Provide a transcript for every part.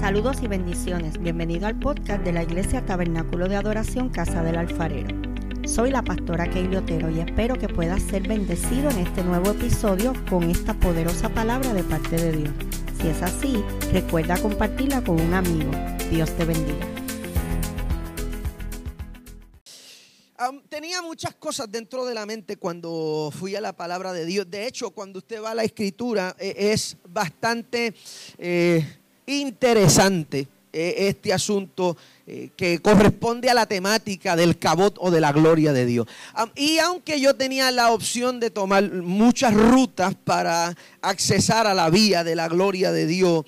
Saludos y bendiciones. Bienvenido al podcast de la Iglesia Tabernáculo de Adoración Casa del Alfarero. Soy la pastora Keili Otero y espero que puedas ser bendecido en este nuevo episodio con esta poderosa palabra de parte de Dios. Si es así, recuerda compartirla con un amigo. Dios te bendiga. tenía muchas cosas dentro de la mente cuando fui a la palabra de Dios. De hecho, cuando usted va a la escritura, eh, es bastante eh, interesante eh, este asunto que corresponde a la temática del cabot o de la gloria de Dios. y aunque yo tenía la opción de tomar muchas rutas para accesar a la vía de la gloria de Dios,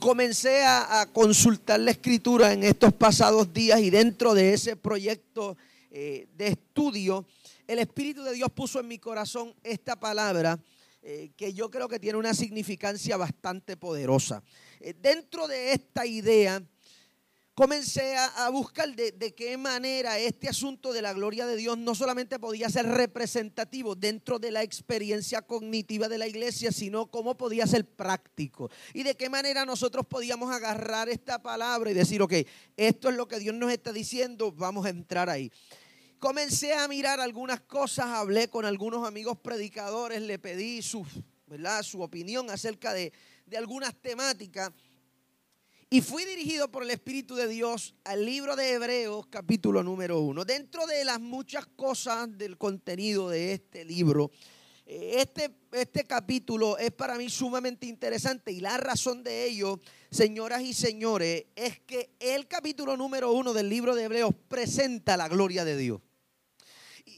comencé a, consultar la escritura en estos pasados días y dentro de ese proyecto eh, de estudio, el Espíritu de Dios puso en mi corazón esta palabra eh, que yo creo que tiene una significancia bastante poderosa. Eh, dentro de esta idea, comencé a, buscar de, de, qué manera este asunto de la gloria de Dios no solamente podía ser representativo dentro de la experiencia cognitiva de la iglesia, sino cómo podía ser práctico. Y de qué manera nosotros podíamos agarrar esta palabra y decir, ok, esto es lo que Dios nos está diciendo, vamos a entrar ahí comencé a mirar algunas cosas, hablé con algunos amigos predicadores, le pedí su, ¿verdad? su opinión acerca de, de algunas temáticas. Y fui dirigido por el Espíritu de Dios al libro de Hebreos, capítulo número uno. Dentro de las muchas cosas del contenido de este libro, eh, este, este capítulo es para mí sumamente interesante y la razón de ello, señoras y señores, es que el capítulo número uno del libro de Hebreos presenta la gloria de Dios.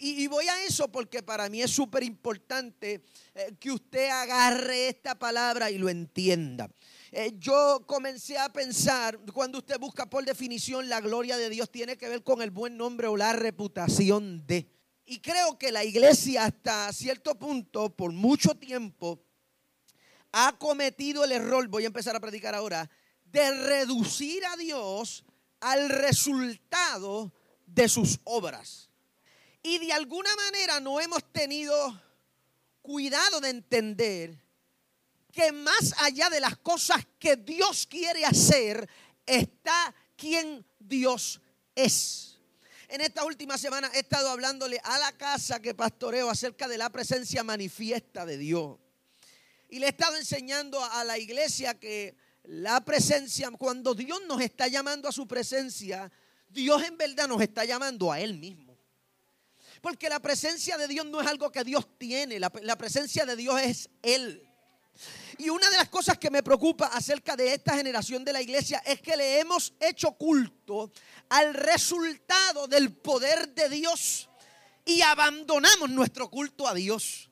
Y, voy a eso porque para mí es súper importante eh, que usted agarre esta palabra y lo entienda. Eh, yo comencé a pensar, cuando usted busca por definición la gloria de Dios, tiene que ver con el buen nombre o la reputación de. Y creo que la iglesia hasta cierto punto, por mucho tiempo, ha cometido el error, voy a empezar a predicar ahora, de reducir a Dios al resultado de sus obras. Y de alguna manera no hemos tenido cuidado de entender que más allá de las cosas que Dios quiere hacer, está quien Dios es. En esta última semana he estado hablándole a la casa que pastoreo acerca de la presencia manifiesta de Dios. Y le he estado enseñando a la iglesia que la presencia, cuando Dios nos está llamando a su presencia, Dios en verdad nos está llamando a Él mismo. Porque la presencia de Dios no es algo que Dios tiene, la, presencia de Dios es Él. Y una de las cosas que me preocupa acerca de esta generación de la iglesia es que le hemos hecho culto al resultado del poder de Dios y abandonamos nuestro culto a Dios.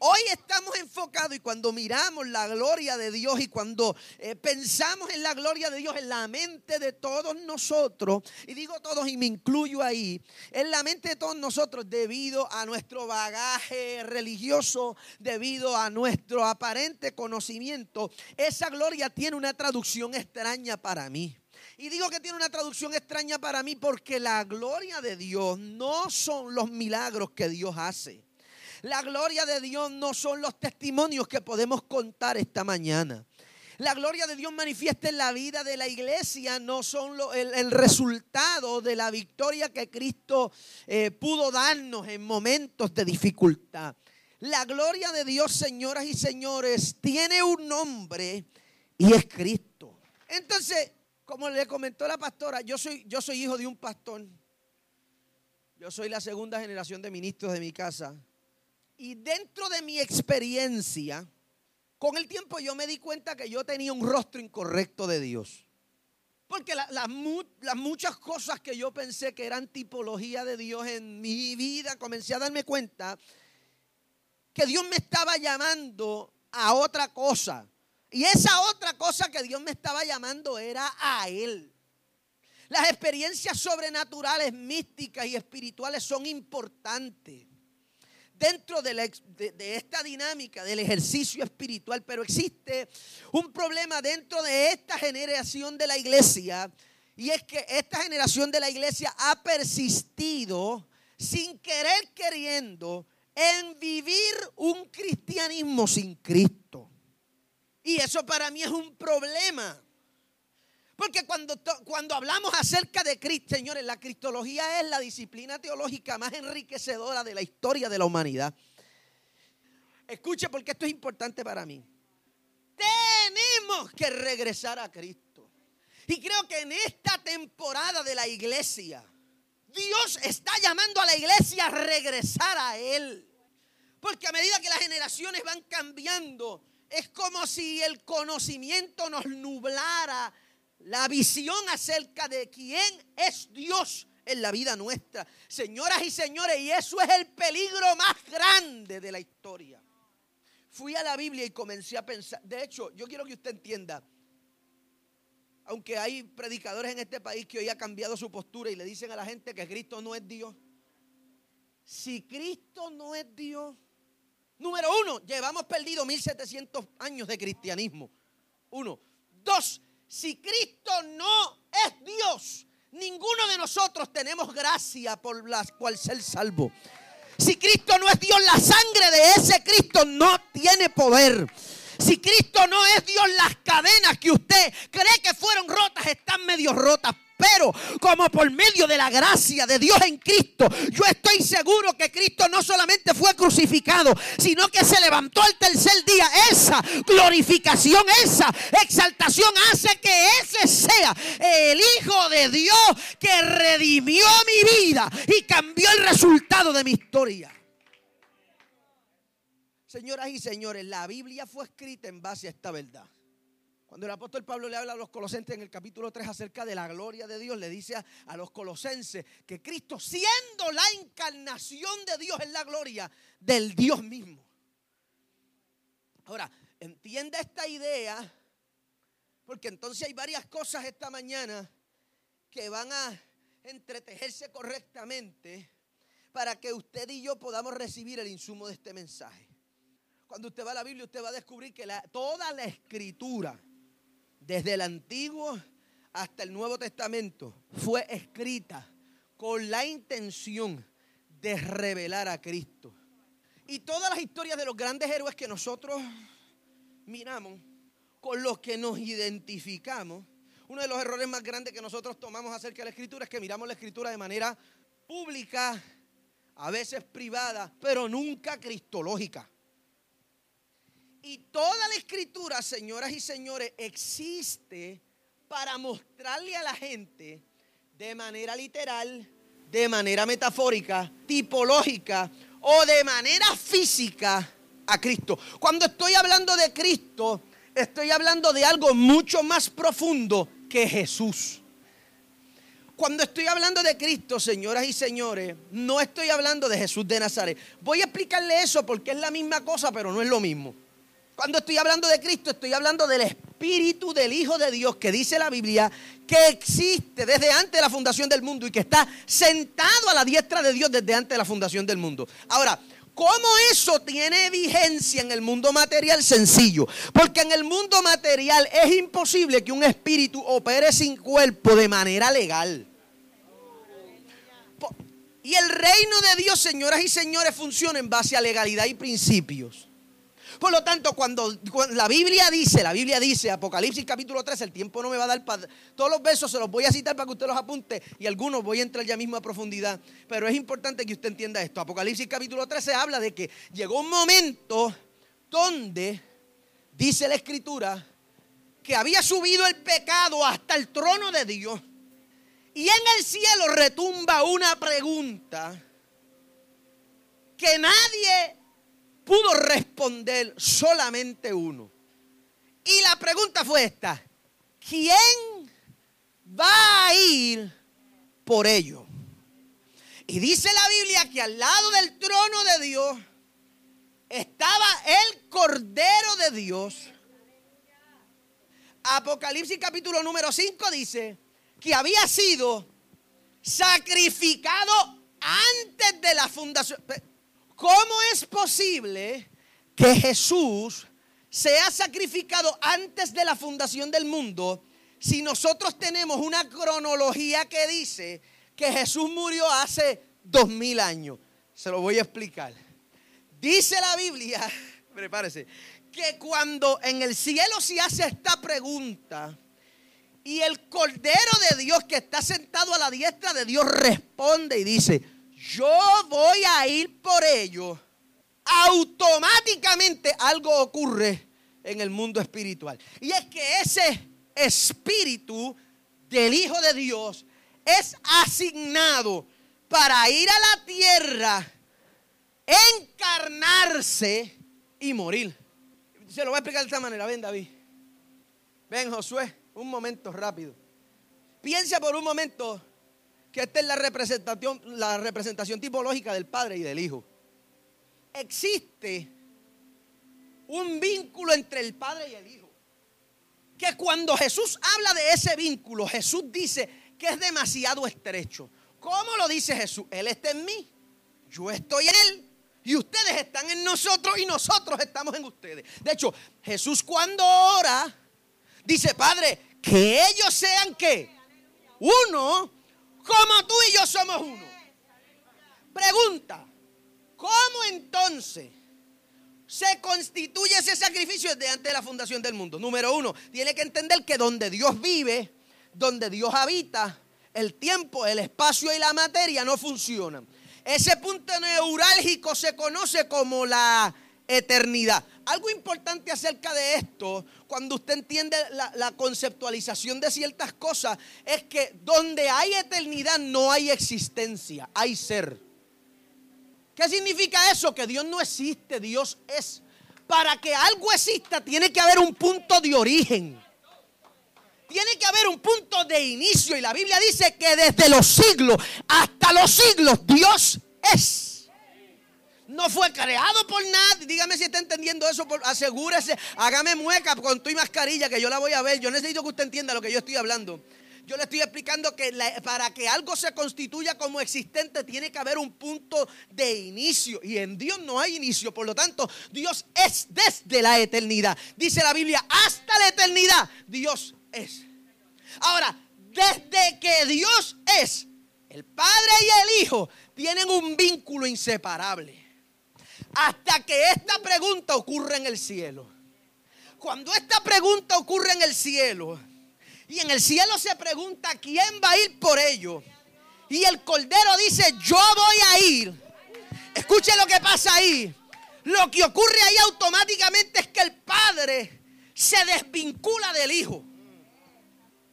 Hoy estamos enfocados y cuando miramos la gloria de Dios y cuando eh, pensamos en la gloria de Dios en la mente de todos nosotros, y digo todos y me incluyo ahí, en la mente de todos nosotros debido a nuestro bagaje religioso, debido a nuestro aparente conocimiento, esa gloria tiene una traducción extraña para mí. Y digo que tiene una traducción extraña para mí porque la gloria de Dios no son los milagros que Dios hace. La gloria de Dios no son los testimonios que podemos contar esta mañana. La gloria de Dios manifiesta en la vida de la iglesia, no son el, resultado de la victoria que Cristo eh, pudo darnos en momentos de dificultad. La gloria de Dios, señoras y señores, tiene un nombre y es Cristo. Entonces, como le comentó la pastora, yo soy, yo soy hijo de un pastor. Yo soy la segunda generación de ministros de mi casa. Y dentro de mi experiencia, con el tiempo yo me di cuenta que yo tenía un rostro incorrecto de Dios. Porque las muchas cosas que yo pensé que eran tipología de Dios en mi vida, comencé a darme cuenta que Dios me estaba llamando a otra cosa. Y esa otra cosa que Dios me estaba llamando era a Él. Las experiencias sobrenaturales, místicas y espirituales son importantes dentro de, esta dinámica del ejercicio espiritual, pero existe un problema dentro de esta generación de la iglesia y es que esta generación de la iglesia ha persistido sin querer queriendo en vivir un cristianismo sin Cristo. Y eso para mí es un problema. Porque cuando, cuando hablamos acerca de Cristo, señores, la cristología es la disciplina teológica más enriquecedora de la historia de la humanidad. Escuche porque esto es importante para mí. Tenemos que regresar a Cristo. Y creo que en esta temporada de la iglesia, Dios está llamando a la iglesia a regresar a Él. Porque a medida que las generaciones van cambiando, es como si el conocimiento nos nublara la visión acerca de quién es Dios en la vida nuestra. Señoras y señores, y eso es el peligro más grande de la historia. Fui a la Biblia y comencé a pensar, de hecho, yo quiero que usted entienda, aunque hay predicadores en este país que hoy ha cambiado su postura y le dicen a la gente que Cristo no es Dios. Si Cristo no es Dios, número uno, llevamos perdido 1700 años de cristianismo. Uno. Dos, si Cristo no es Dios, ninguno de nosotros tenemos gracia por la cual ser salvo. Si Cristo no es Dios, la sangre de ese Cristo no tiene poder. Si Cristo no es Dios, las cadenas que usted cree que fueron rotas están medio rotas. Pero como por medio de la gracia de Dios en Cristo, yo estoy seguro que Cristo no solamente fue crucificado, sino que se levantó al tercer día. Esa glorificación, esa exaltación hace que ese sea el Hijo de Dios que redimió mi vida y cambió el resultado de mi historia. Señoras y señores, la Biblia fue escrita en base a esta verdad. Cuando el apóstol Pablo le habla a los colosenses en el capítulo 3 acerca de la gloria de Dios, le dice a, los colosenses que Cristo, siendo la encarnación de Dios, es la gloria del Dios mismo. Ahora, entienda esta idea, porque entonces hay varias cosas esta mañana que van a entretejerse correctamente para que usted y yo podamos recibir el insumo de este mensaje. Cuando usted va a la Biblia, usted va a descubrir que toda la escritura, desde el Antiguo hasta el Nuevo Testamento, fue escrita con la intención de revelar a Cristo. Y todas las historias de los grandes héroes que nosotros miramos, con los que nos identificamos, uno de los errores más grandes que nosotros tomamos acerca de la escritura es que miramos la escritura de manera pública, a veces privada, pero nunca cristológica. Y toda la escritura, señoras y señores, existe para mostrarle a la gente de manera literal, de manera metafórica, tipológica o de manera física a Cristo. Cuando estoy hablando de Cristo, estoy hablando de algo mucho más profundo que Jesús. Cuando estoy hablando de Cristo, señoras y señores, no estoy hablando de Jesús de Nazaret. Voy a explicarle eso porque es la misma cosa, pero no es lo mismo. Cuando estoy hablando de Cristo, estoy hablando del Espíritu del Hijo de Dios que dice la Biblia que existe desde antes de la fundación del mundo y que está sentado a la diestra de Dios desde antes de la fundación del mundo. Ahora, ¿Cómo eso tiene vigencia en el mundo material? Sencillo. Porque en el mundo material es imposible que un espíritu opere sin cuerpo de manera legal. Y el reino de Dios, señoras y señores, funciona en base a legalidad y principios. Por lo tanto, cuando, la Biblia dice, la Biblia dice, Apocalipsis capítulo 3, el tiempo no me va a dar para... Todos los versos se los voy a citar para que usted los apunte y algunos voy a entrar ya mismo a profundidad. Pero es importante que usted entienda esto. Apocalipsis capítulo 13 habla de que llegó un momento donde, dice la escritura, que había subido el pecado hasta el trono de Dios. Y en el cielo retumba una pregunta que nadie pudo responder solamente uno. Y la pregunta fue esta, ¿quién va a ir por ello? Y dice la Biblia que al lado del trono de Dios estaba el Cordero de Dios. Apocalipsis capítulo número 5 dice que había sido sacrificado antes de la fundación. ¿Cómo es posible que Jesús sea sacrificado antes de la fundación del mundo si nosotros tenemos una cronología que dice que Jesús murió hace dos mil años? Se lo voy a explicar. Dice la Biblia, prepárese, que cuando en el cielo se hace esta pregunta Y el Cordero de Dios que está sentado a la diestra de Dios responde y dice, yo voy a ir por ellos. Automáticamente algo ocurre en el mundo espiritual. Y es que ese espíritu del Hijo de Dios es asignado para ir a la tierra, encarnarse y morir. Se lo voy a explicar de esta manera. Ven, David. Ven, Josué, un momento rápido. Piensa por un momento que esta es la representación, la representación tipológica del Padre y del Hijo. Existe un vínculo entre el Padre y el Hijo. Que cuando Jesús habla de ese vínculo, Jesús dice que es demasiado estrecho. ¿Cómo lo dice Jesús? Él está en mí, yo estoy en Él. Y ustedes están en nosotros y nosotros estamos en ustedes. De hecho, Jesús cuando ora, dice, Padre, que ellos sean que uno, como tú y yo somos uno. Pregunta, ¿cómo entonces se constituye ese sacrificio desde antes de la fundación del mundo? Número uno, tiene que entender que donde Dios vive, donde Dios habita, el tiempo, el espacio y la materia no funcionan. Ese punto neurálgico se conoce como la eternidad. Algo importante acerca de esto, cuando usted entiende la, la, conceptualización de ciertas cosas, es que donde hay eternidad no hay existencia, hay ser. ¿Qué significa eso? Que Dios no existe, Dios es. Para que algo exista tiene que haber un punto de origen. Tiene que haber un punto de inicio y la Biblia dice que desde los siglos hasta los siglos Dios es. No fue creado por nadie. Dígame si está entendiendo eso. asegúrese. Hágame mueca con tu mascarilla que yo la voy a ver. Yo necesito que usted entienda lo que yo estoy hablando. Yo le estoy explicando que para que algo se constituya como existente tiene que haber un punto de inicio. Y en Dios no hay inicio. Por lo tanto, Dios es desde la eternidad. Dice la Biblia, hasta la eternidad. Dios es. Ahora, desde que Dios es, el Padre y el Hijo tienen un vínculo inseparable. Hasta que esta pregunta ocurre en el cielo. Cuando esta pregunta ocurre en el cielo, y en el cielo se pregunta quién va a ir por ello. Y el Cordero dice, yo voy a ir. Escuche lo que pasa ahí. Lo que ocurre ahí automáticamente es que el Padre se desvincula del Hijo.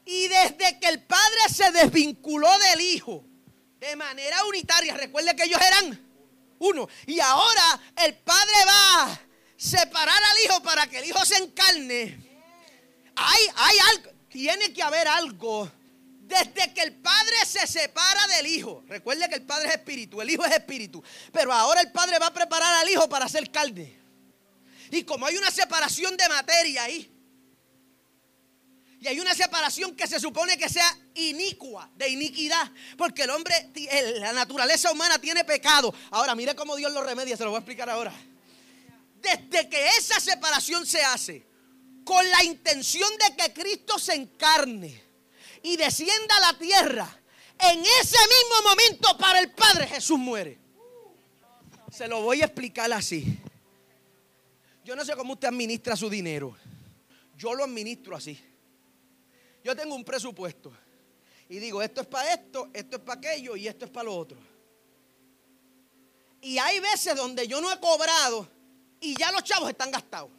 Y desde que el Padre se desvinculó del Hijo de manera unitaria, recuerde que ellos eran uno. Y ahora el Padre va a separar al Hijo para que el Hijo se encarne. Hay, hay algo, tiene que haber algo. Desde que el Padre se separa del Hijo. Recuerde que el Padre es espíritu, el Hijo es espíritu. Pero ahora el Padre va a preparar al Hijo para ser carne. Y como hay una separación de materia ahí, y hay una separación que se supone que sea inicua, de iniquidad, porque el hombre, la naturaleza humana tiene pecado. Ahora, mire cómo Dios lo remedia, se lo voy a explicar ahora. Desde que esa separación se hace, con la intención de que Cristo se encarne y descienda a la tierra, en ese mismo momento para el Padre Jesús muere. Se lo voy a explicar así. Yo no sé cómo usted administra su dinero. Yo lo administro así. Yo tengo un presupuesto y digo, esto es para esto, esto es para aquello y esto es para lo otro. Y hay veces donde yo no he cobrado y ya los chavos están gastados.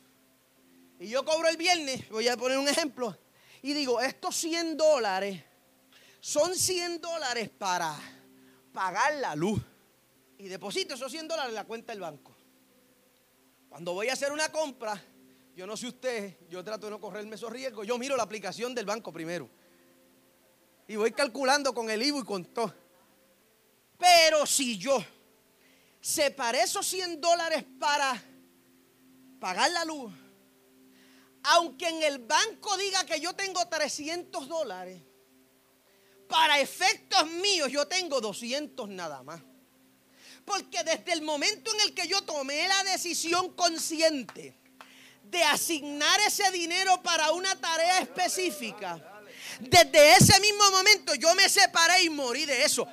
Y yo cobro el viernes, voy a poner un ejemplo, y digo, estos 100 dólares son 100 dólares para pagar la luz. Y deposito esos 100 dólares en la cuenta del banco. Cuando voy a hacer una compra, yo no sé usted, yo trato de no correrme esos riesgos. Yo miro la aplicación del banco primero. Y voy calculando con el IVU y con todo. Pero si yo separé esos 100 dólares para pagar la luz, aunque en el banco diga que yo tengo 300 dólares, para efectos míos yo tengo 200 nada más. Porque desde el momento en el que yo tomé la decisión consciente, de asignar ese dinero para una tarea específica, desde ese mismo momento yo me separé y morí de eso.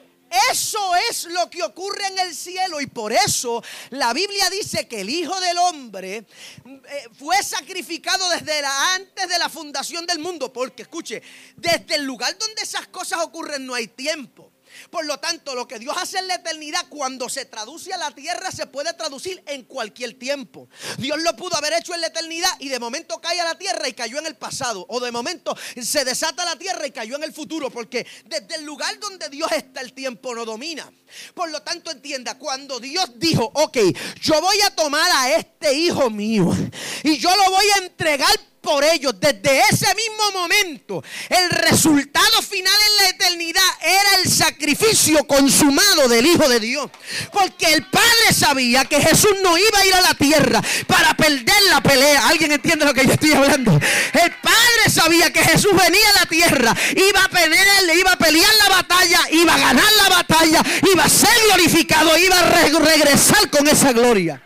Eso es lo que ocurre en el cielo y por eso la Biblia dice que el Hijo del Hombre eh, fue sacrificado desde la, antes de la fundación del mundo. Porque escuche, desde el lugar donde esas cosas ocurren no hay tiempo. Por lo tanto, lo que Dios hace en la eternidad, cuando se traduce a la tierra, se puede traducir en cualquier tiempo. Dios lo pudo haber hecho en la eternidad y de momento cae a la tierra y cayó en el pasado. O de momento se desata la tierra y cayó en el futuro. Porque desde el lugar donde Dios está, el tiempo no domina. Por lo tanto, entienda, cuando Dios dijo, ok, yo voy a tomar a este hijo mío y yo lo voy a entregar por ellos. Desde ese mismo momento, el resultado final en la eternidad era el sacrificio consumado del Hijo de Dios. Porque el Padre sabía que Jesús no iba a ir a la tierra para perder la pelea. ¿Alguien entiende lo que yo estoy hablando? El Padre sabía que Jesús venía a la tierra, iba a pelear, iba a pelear la batalla, iba a ganar la batalla, iba a ser glorificado, iba a regresar con esa gloria.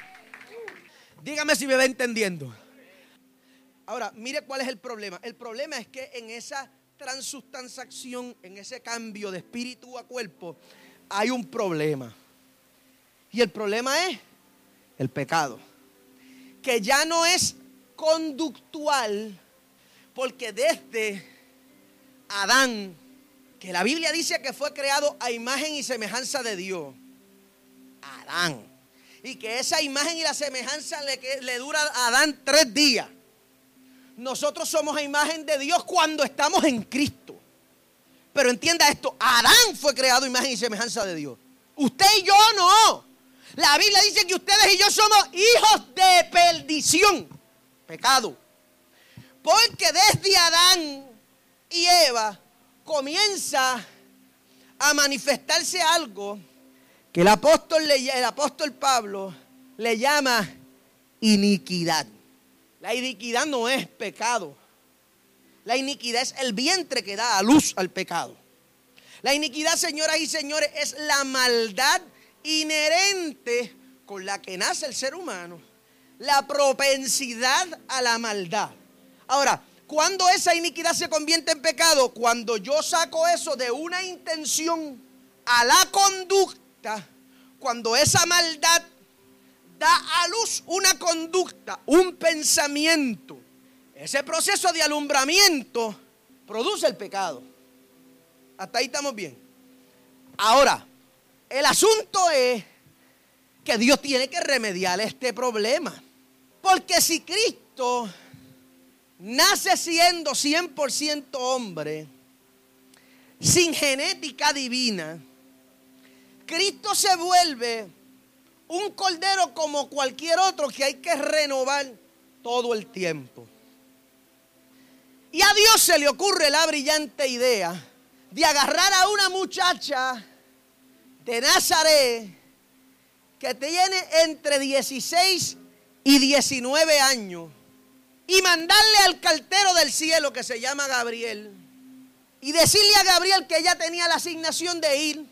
Dígame si me va entendiendo. Ahora, mire cuál es el problema. El problema es que en esa transustanciación, en ese cambio de espíritu a cuerpo, hay un problema. Y el problema es el pecado. Que ya no es conductual, porque desde Adán, que la Biblia dice que fue creado a imagen y semejanza de Dios, Adán, y que esa imagen y la semejanza le, le dura a Adán tres días nosotros somos a imagen de Dios cuando estamos en Cristo. Pero entienda esto, Adán fue creado imagen y semejanza de Dios. Usted y yo no. La Biblia dice que ustedes y yo somos hijos de perdición, pecado. Porque desde Adán y Eva comienza a manifestarse algo que el apóstol, el apóstol Pablo le llama iniquidad. La iniquidad no es pecado. La iniquidad es el vientre que da a luz al pecado. La iniquidad, señoras y señores, es la maldad inherente con la que nace el ser humano. La propensidad a la maldad. Ahora, cuando esa iniquidad se convierte en pecado? Cuando yo saco eso de una intención a la conducta, cuando esa maldad da a luz una conducta, un pensamiento. Ese proceso de alumbramiento produce el pecado. Hasta ahí estamos bien. Ahora, el asunto es que Dios tiene que remediar este problema. Porque si Cristo nace siendo 100% hombre, sin genética divina, Cristo se vuelve un cordero como cualquier otro que hay que renovar todo el tiempo. Y a Dios se le ocurre la brillante idea de agarrar a una muchacha de Nazaret que tiene entre 16 y 19 años y mandarle al cartero del cielo que se llama Gabriel y decirle a Gabriel que ella tenía la asignación de ir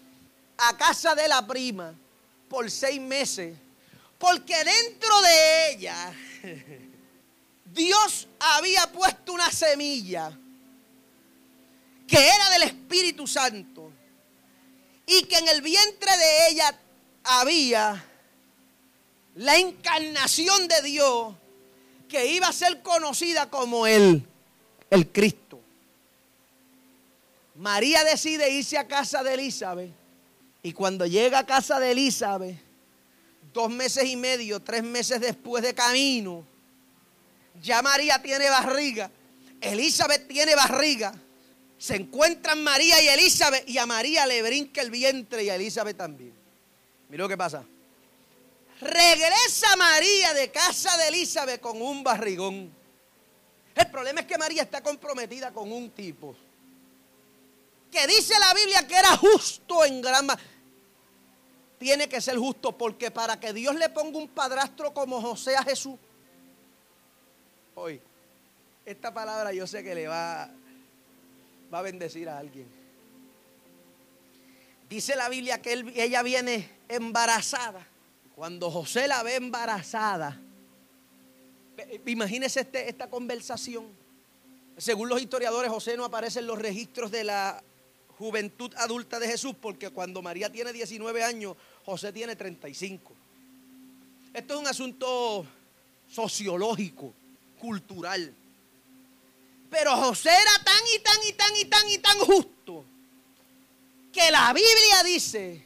a casa de la prima por seis meses. Porque dentro de ella Dios había puesto una semilla que era del Espíritu Santo y que en el vientre de ella había la encarnación de Dios que iba a ser conocida como el, el Cristo. María decide irse a casa de Elizabeth y cuando llega a casa de Elizabeth, dos meses y medio, tres meses después de camino, ya María tiene barriga, Elizabeth tiene barriga, se encuentran María y Elizabeth y a María le brinca el vientre y a Elizabeth también. Mira lo que pasa. Regresa María de casa de Elizabeth con un barrigón. El problema es que María está comprometida con un tipo que dice la Biblia que era justo en gran tiene que ser justo, porque para que Dios le ponga un padrastro como José a Jesús, hoy, esta palabra yo sé que le va, va a bendecir a alguien. Dice la Biblia que ella viene embarazada. Cuando José la ve embarazada, imagínese este, esta conversación. Según los historiadores, José no aparece en los registros de la juventud adulta de Jesús, porque cuando María tiene 19 años, José tiene 35. Esto es un asunto sociológico, cultural. Pero José era tan y tan y tan y tan y tan justo que la Biblia dice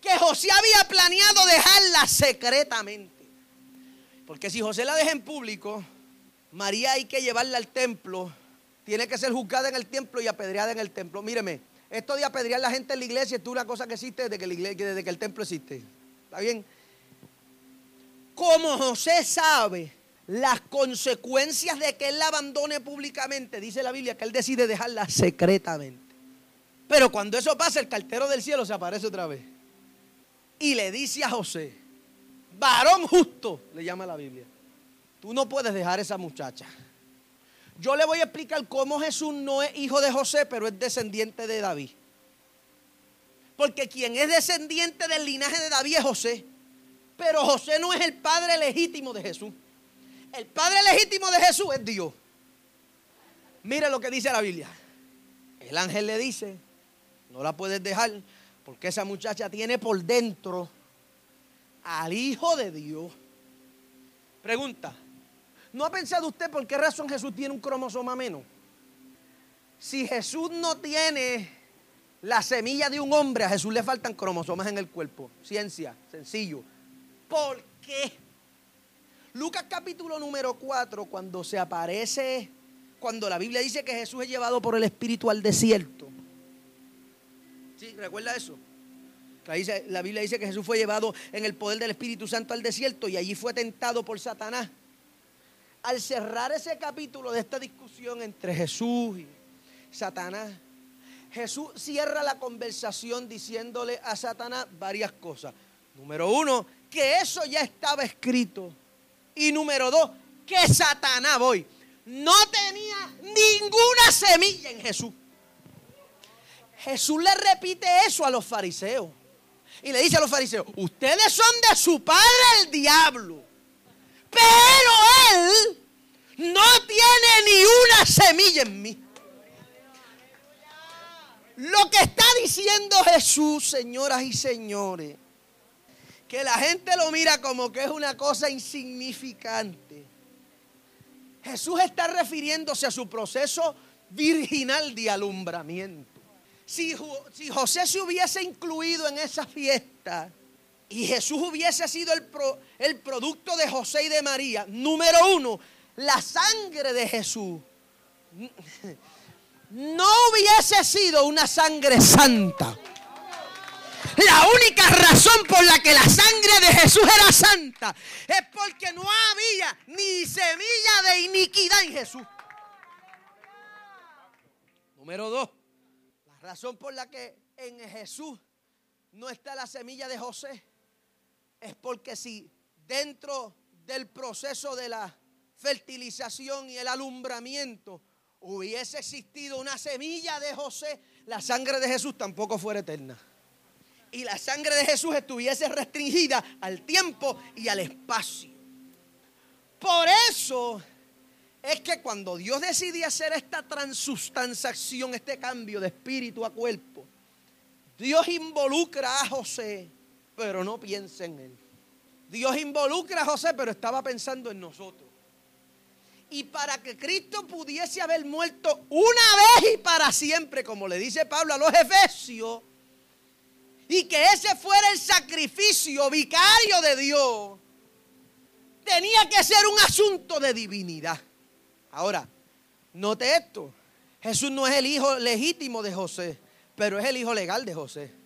que José había planeado dejarla secretamente. Porque si José la deja en público, María hay que llevarla al templo, tiene que ser juzgada en el templo y apedreada en el templo. Míreme, esto de apedrear a la gente en la iglesia es una cosa que existe desde que, desde que el templo existe. ¿Está bien? Como José sabe las consecuencias de que él la abandone públicamente, dice la Biblia que él decide dejarla secretamente. Pero cuando eso pasa, el cartero del cielo se aparece otra vez. Y le dice a José, varón justo, le llama la Biblia, tú no puedes dejar a esa muchacha. Yo le voy a explicar cómo Jesús no es hijo de José, pero es descendiente de David. Porque quien es descendiente del linaje de David es José. Pero José no es el padre legítimo de Jesús. El padre legítimo de Jesús es Dios. Mire lo que dice la Biblia. El ángel le dice, no la puedes dejar porque esa muchacha tiene por dentro al Hijo de Dios. Pregunta, ¿no ha pensado usted por qué razón Jesús tiene un cromosoma menos? Si Jesús no tiene la semilla de un hombre, a Jesús le faltan cromosomas en el cuerpo. Ciencia, sencillo. ¿Por qué? Lucas capítulo número 4, cuando se aparece, cuando la Biblia dice que Jesús es llevado por el Espíritu al desierto. ¿Sí? ¿Recuerda eso? La Biblia dice que Jesús fue llevado en el poder del Espíritu Santo al desierto y allí fue tentado por Satanás. Al cerrar ese capítulo de esta discusión entre Jesús y Satanás, Jesús cierra la conversación diciéndole a Satanás varias cosas. Número uno, que eso ya estaba escrito. Y número dos, que Satanás, voy, no tenía ninguna semilla en Jesús. Jesús le repite eso a los fariseos. Y le dice a los fariseos, ustedes son de su padre el diablo. Pero él no tiene ni una semilla en mí. Lo que está diciendo Jesús, señoras y señores, que la gente lo mira como que es una cosa insignificante. Jesús está refiriéndose a su proceso virginal de alumbramiento. Si, si José se hubiese incluido en esa fiesta y Jesús hubiese sido el, el producto de José y de María, número uno, la sangre de Jesús no hubiese sido una sangre santa. La única razón por la que la sangre de Jesús era santa es porque no había ni semilla de iniquidad en Jesús. Número dos, la razón por la que en Jesús no está la semilla de José es porque si dentro del proceso de la fertilización y el alumbramiento hubiese existido una semilla de José, la sangre de Jesús tampoco fuera eterna y la sangre de Jesús estuviese restringida al tiempo y al espacio. Por eso es que cuando Dios decide hacer esta transustanciación, este cambio de espíritu a cuerpo, Dios involucra a José, pero no piensa en él. Dios involucra a José, pero estaba pensando en nosotros. Y para que Cristo pudiese haber muerto una vez y para siempre, como le dice Pablo a los Efesios, y que ese fuera el sacrificio vicario de Dios, tenía que ser un asunto de divinidad. Ahora, note esto, Jesús no es el hijo legítimo de José, pero es el hijo legal de José.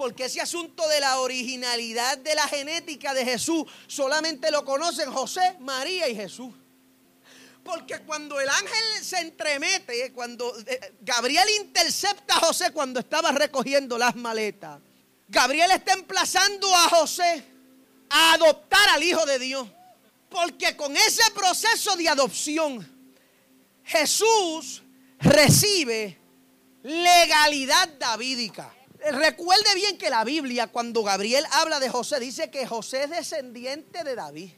Porque ese asunto de la originalidad de la genética de Jesús solamente lo conocen José, María y Jesús. Porque cuando el ángel se entremete, cuando eh, Gabriel intercepta a José cuando estaba recogiendo las maletas, Gabriel está emplazando a José a adoptar al Hijo de Dios. Porque con ese proceso de adopción, Jesús recibe legalidad davídica. Recuerde bien que la Biblia, cuando Gabriel habla de José, dice que José es descendiente de David.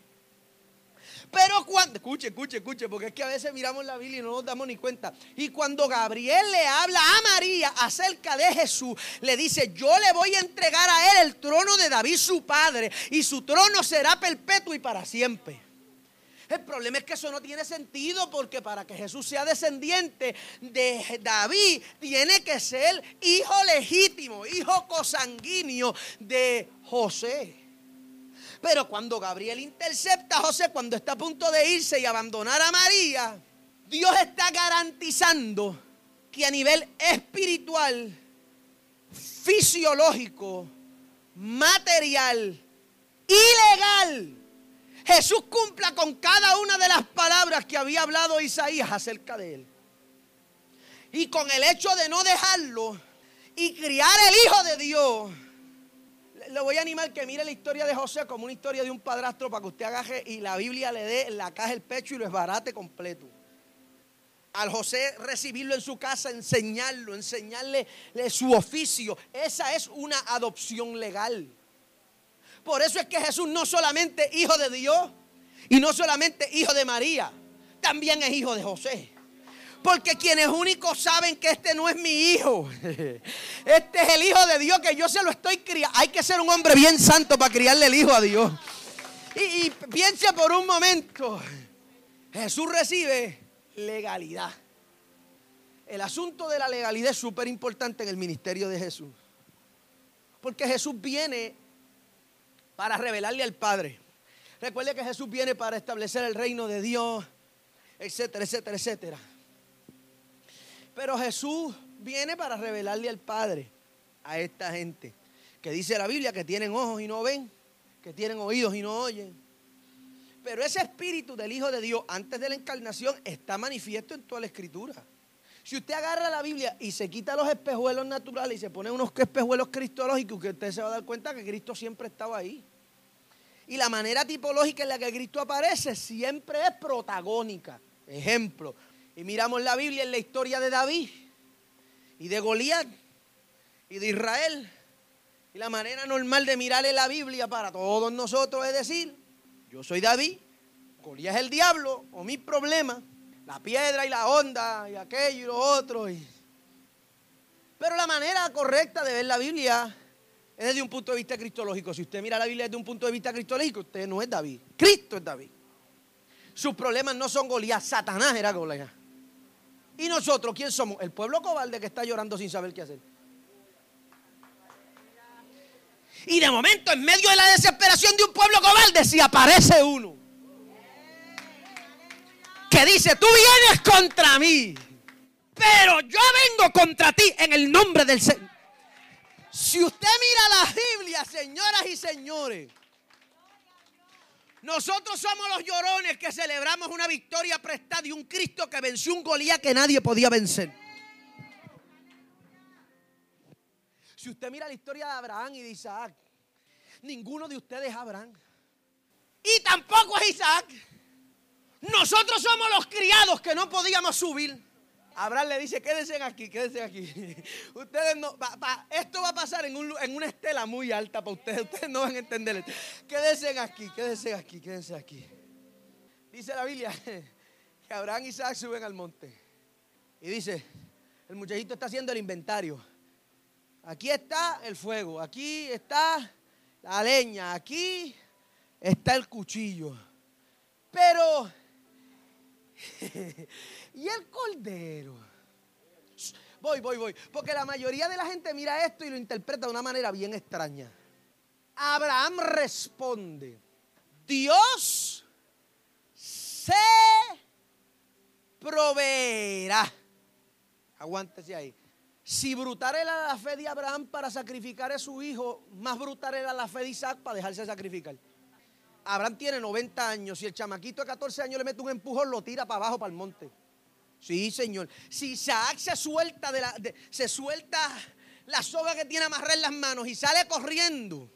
Pero cuando, escuche, escuche, escuche, porque es que a veces miramos la Biblia y no nos damos ni cuenta. Y cuando Gabriel le habla a María acerca de Jesús, le dice, yo le voy a entregar a él el trono de David su padre, y su trono será perpetuo y para siempre. El problema es que eso no tiene sentido porque para que Jesús sea descendiente de David, tiene que ser hijo legítimo, hijo cosanguíneo de José. Pero cuando Gabriel intercepta a José, cuando está a punto de irse y abandonar a María, Dios está garantizando que a nivel espiritual, fisiológico, material y legal, Jesús cumpla con cada una de las palabras que había hablado Isaías acerca de él. Y con el hecho de no dejarlo y criar el Hijo de Dios, le voy a animar que mire la historia de José como una historia de un padrastro para que usted agaje y la Biblia le dé la caja el pecho y lo esbarate completo. Al José recibirlo en su casa, enseñarlo, enseñarle su oficio. Esa es una adopción legal. Por eso es que Jesús no solamente hijo de Dios y no solamente hijo de María, también es hijo de José. Porque quienes únicos saben que este no es mi hijo. Este es el hijo de Dios que yo se lo estoy criando. Hay que ser un hombre bien santo para criarle el hijo a Dios. Y, y piense por un momento. Jesús recibe legalidad. El asunto de la legalidad es súper importante en el ministerio de Jesús. Porque Jesús viene para revelarle al Padre. Recuerde que Jesús viene para establecer el reino de Dios, etcétera, etcétera, etcétera. Pero Jesús viene para revelarle al Padre a esta gente que dice la Biblia que tienen ojos y no ven, que tienen oídos y no oyen. Pero ese espíritu del Hijo de Dios antes de la encarnación está manifiesto en toda la escritura. Si usted agarra la Biblia y se quita los espejuelos naturales y se pone unos espejuelos cristológicos, que usted se va a dar cuenta que Cristo siempre estaba ahí. Y la manera tipológica en la que Cristo aparece siempre es protagónica. Ejemplo, y miramos la Biblia en la historia de David y de Goliat y de Israel. Y la manera normal de mirarle la Biblia para todos nosotros es decir, yo soy David, Goliat es el diablo o mi problema, la piedra y la onda y aquello y lo otro. Pero la manera correcta de ver la Biblia es desde un punto de vista cristológico. Si usted mira la Biblia desde un punto de vista cristológico, usted no es David. Cristo es David. Sus problemas no son Goliat, Satanás era Goliat. ¿Y nosotros quién somos? El pueblo cobarde que está llorando sin saber qué hacer. Y de momento, en medio de la desesperación de un pueblo cobarde, si aparece uno que dice, tú vienes contra mí, pero yo vengo contra ti en el nombre del Señor. Si usted mira la Biblia, señoras y señores, nosotros somos los llorones que celebramos una victoria prestada y un Cristo que venció un Golía que nadie podía vencer. Si usted mira la historia de Abraham y de Isaac, ninguno de ustedes es Abraham. Y tampoco es Isaac. Nosotros somos los criados que no podíamos subir. Abraham le dice, quédense aquí, quédense aquí. Ustedes no, esto va a pasar en, una estela muy alta para ustedes. Ustedes no van a entender. Quédense aquí, quédense aquí, quédense aquí. Dice la Biblia que Abraham y Isaac suben al monte. Y dice, el muchachito está haciendo el inventario. Aquí está el fuego, aquí está la leña, aquí está el cuchillo. Pero y el cordero. Voy, voy, voy. Porque la mayoría de la gente mira esto y lo interpreta de una manera bien extraña. Abraham responde, Dios se proveerá. Aguántese ahí. Si brutal era la fe de Abraham para sacrificar a su hijo, más brutal era la fe de Isaac para dejarse sacrificar. Abraham tiene 90 años. Si el chamaquito de 14 años le mete un empujón, lo tira para abajo, para el monte. Sí, Señor. Si Isaac se suelta la, se suelta la soga que tiene amarrada en las manos y sale corriendo,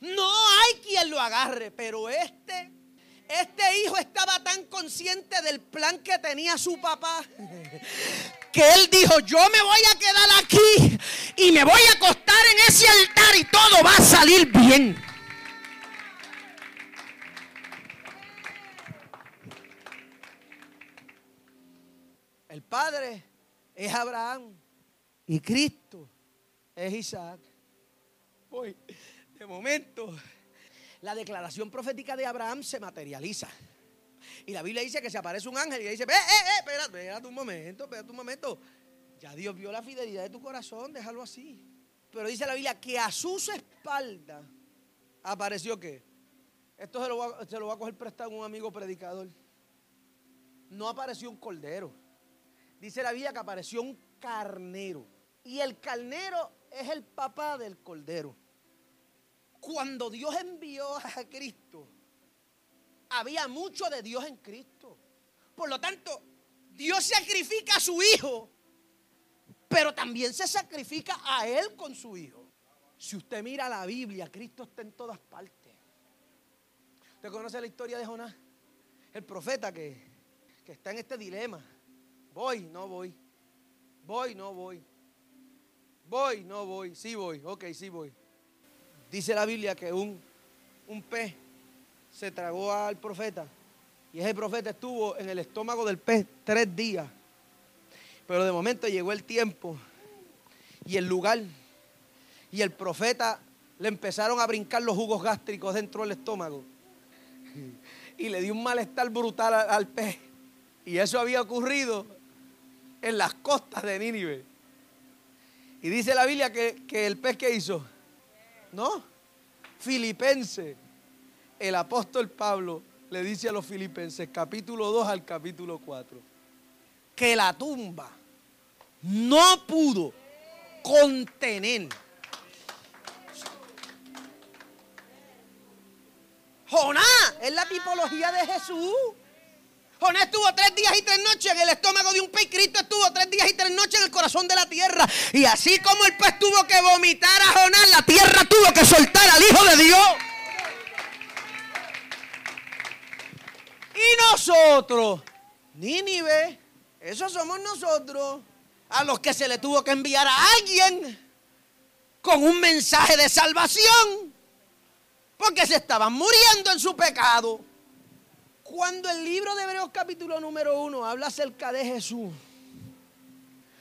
no hay quien lo agarre. Pero este, este hijo estaba tan consciente del plan que tenía su papá que él dijo: Yo me voy a quedar aquí y me voy a acostar en ese altar y todo va a salir bien. El padre es Abraham y Cristo es Isaac. Hoy, de momento, la declaración profética de Abraham se materializa. Y la Biblia dice que se aparece un ángel y le dice, eh, eh, eh, espérate, espérate un momento, espérate un momento. Ya Dios vio la fidelidad de tu corazón, déjalo así. Pero dice la Biblia que a sus espaldas apareció qué. Esto se lo, va, se lo va a coger prestado un amigo predicador. No apareció un cordero. Dice la Biblia que apareció un carnero. Y el carnero es el papá del cordero. Cuando Dios envió a Cristo, había mucho de Dios en Cristo. Por lo tanto, Dios sacrifica a su hijo, pero también se sacrifica a él con su hijo. Si usted mira la Biblia, Cristo está en todas partes. ¿Usted conoce la historia de Jonás? El profeta que, que está en este dilema. Voy, no voy. Voy, no voy. Voy, no voy. Sí voy. Ok, sí voy. Dice la Biblia que un, un pez se tragó al profeta. Y ese profeta estuvo en el estómago del pez tres días. Pero de momento llegó el tiempo y el lugar. Y el profeta le empezaron a brincar los jugos gástricos dentro del estómago. Y le dio un malestar brutal al, pez. Y eso había ocurrido en las costas de Nínive. Y dice la Biblia que, que el pez que hizo, ¿no? Filipense el apóstol Pablo le dice a los filipenses, capítulo 2 al capítulo 4, que la tumba no pudo contener. Jonás es la tipología de Jesús. Jonás estuvo tres días y tres noches en el estómago de un pez. Cristo estuvo tres días y tres noches en el corazón de la tierra. Y así como el pez tuvo que vomitar a Jonás, la tierra tuvo que soltar al Hijo de Dios. Y nosotros, Nínive, esos somos nosotros, a los que se le tuvo que enviar a alguien con un mensaje de salvación, porque se estaban muriendo en su pecado. Cuando el libro de Hebreos capítulo número uno habla acerca de Jesús,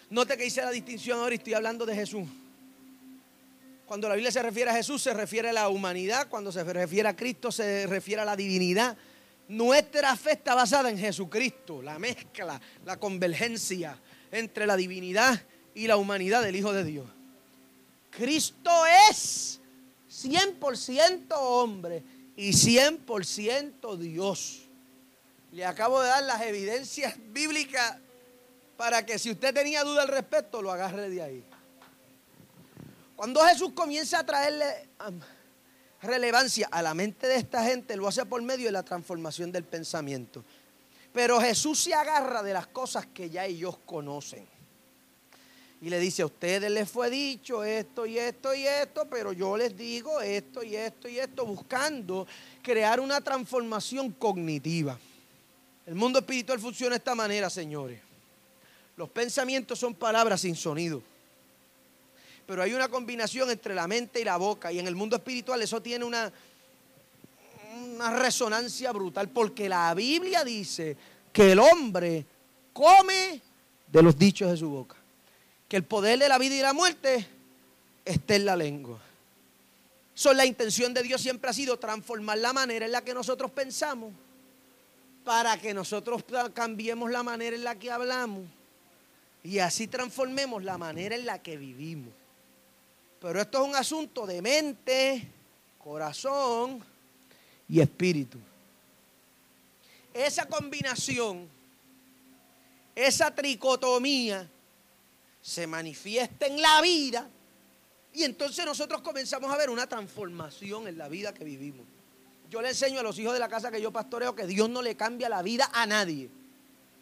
note que hice la distinción ahora y estoy hablando de Jesús. Cuando la Biblia se refiere a Jesús, se refiere a la humanidad. Cuando se refiere a Cristo, se refiere a la divinidad. Nuestra fe está basada en Jesucristo, la mezcla, la convergencia entre la divinidad y la humanidad del Hijo de Dios. Cristo es 100% hombre y 100% Dios. Le acabo de dar las evidencias bíblicas para que si usted tenía duda al respecto, lo agarre de ahí. Cuando Jesús comienza a traerle relevancia a la mente de esta gente, lo hace por medio de la transformación del pensamiento. Pero Jesús se agarra de las cosas que ya ellos conocen. Y le dice, a ustedes les fue dicho esto y esto y esto, pero yo les digo esto y esto y esto, buscando crear una transformación cognitiva. El mundo espiritual funciona de esta manera, señores. Los pensamientos son palabras sin sonido pero hay una combinación entre la mente y la boca. Y en el mundo espiritual eso tiene una, una resonancia brutal, porque la Biblia dice que el hombre come de los dichos de su boca. Que el poder de la vida y la muerte está en la lengua. So, la intención de Dios siempre ha sido transformar la manera en la que nosotros pensamos para que nosotros cambiemos la manera en la que hablamos y así transformemos la manera en la que vivimos. Pero esto es un asunto de mente, corazón y espíritu. Esa combinación, esa tricotomía se manifiesta en la vida y entonces nosotros comenzamos a ver una transformación en la vida que vivimos. Yo le enseño a los hijos de la casa que yo pastoreo que Dios no le cambia la vida a nadie.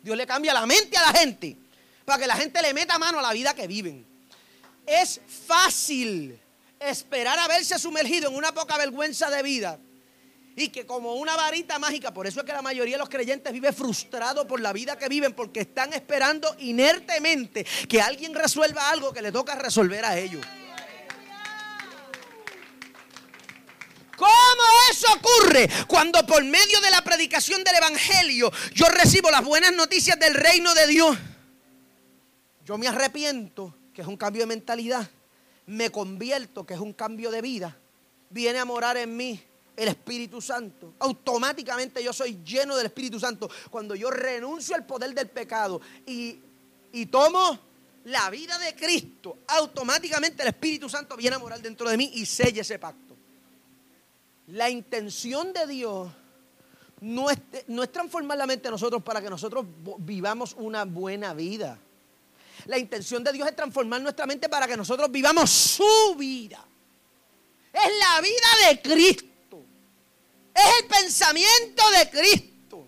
Dios le cambia la mente a la gente para que la gente le meta mano a la vida que viven. Es fácil esperar a verse sumergido en una poca vergüenza de vida y que como una varita mágica, por eso es que la mayoría de los creyentes vive frustrado por la vida que viven porque están esperando inertemente que alguien resuelva algo que le toca resolver a ellos. ¿Cómo eso ocurre? Cuando por medio de la predicación del Evangelio yo recibo las buenas noticias del reino de Dios Yo me arrepiento, que es un cambio de mentalidad. Me convierto, que es un cambio de vida. Viene a morar en mí el Espíritu Santo. Automáticamente yo soy lleno del Espíritu Santo. Cuando yo renuncio al poder del pecado y, y tomo la vida de Cristo, automáticamente el Espíritu Santo viene a morar dentro de mí y sella ese pacto. La intención de Dios no es, transformar la mente de nosotros para que nosotros vivamos una buena vida. La intención de Dios es transformar nuestra mente para que nosotros vivamos su vida. Es la vida de Cristo. Es el pensamiento de Cristo.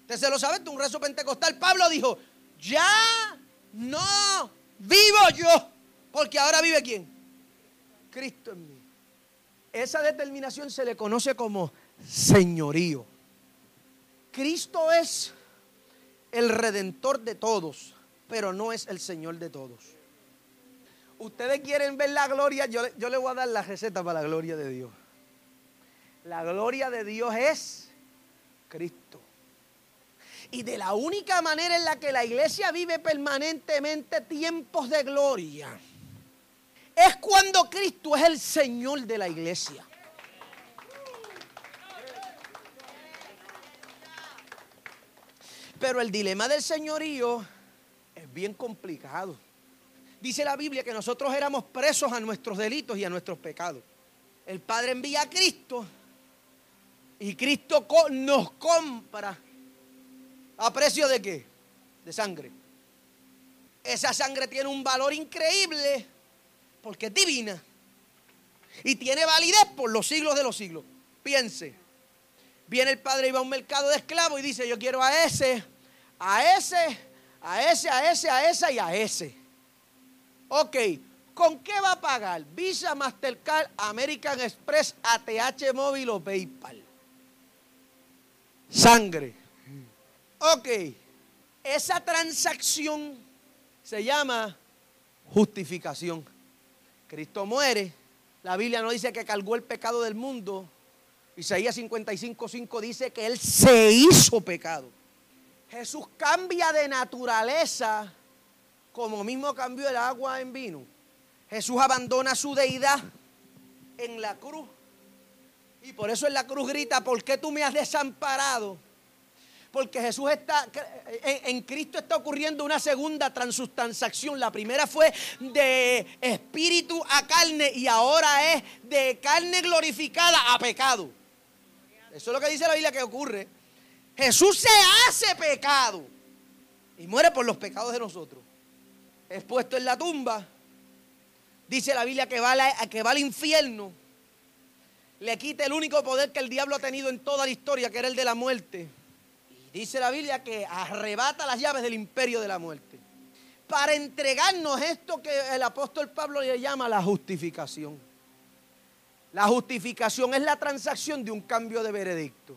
Usted se lo sabe, un rezo pentecostal. Pablo dijo, ya no vivo yo, porque ahora vive quién? Cristo en mí. Esa determinación se le conoce como señorío. Cristo es el redentor de todos, pero no es el Señor de todos. Ustedes quieren ver la gloria, yo, yo le voy a dar la receta para la gloria de Dios. La gloria de Dios es Cristo. Y de la única manera en la que la iglesia vive permanentemente tiempos de gloria es cuando Cristo es el Señor de la iglesia. Pero el dilema del señorío es bien complicado. Dice la Biblia que nosotros éramos presos a nuestros delitos y a nuestros pecados. El Padre envía a Cristo y Cristo nos compra ¿A precio de qué? De sangre. Esa sangre tiene un valor increíble porque es divina. Y tiene validez por los siglos de los siglos. Piense. Viene el padre y va a un mercado de esclavos y dice, yo quiero a ese, a ese, a ese, a ese, a esa y a ese. Ok, ¿con qué va a pagar? Visa, Mastercard, American Express, ATH móvil o PayPal. Sangre. Ok, esa transacción se llama justificación. Cristo muere, la Biblia no dice que cargó el pecado del mundo. Isaías 55:5 dice que Él se hizo pecado. Jesús cambia de naturaleza como mismo cambió el agua en vino. Jesús abandona su deidad en la cruz. Y por eso en la cruz grita, ¿por qué tú me has desamparado? Porque Jesús está, en, Cristo está ocurriendo una segunda transustanciación. La primera fue de espíritu a carne y ahora es de carne glorificada a pecado. Eso es lo que dice la Biblia que ocurre. Jesús se hace pecado y muere por los pecados de nosotros. Es puesto en la tumba. Dice la Biblia que va, que va al infierno. Le quita el único poder que el diablo ha tenido en toda la historia, que era el de la muerte Dice la Biblia que arrebata las llaves del imperio de la muerte. Para entregarnos esto que el apóstol Pablo le llama la justificación. La justificación es la transacción de un cambio de veredicto.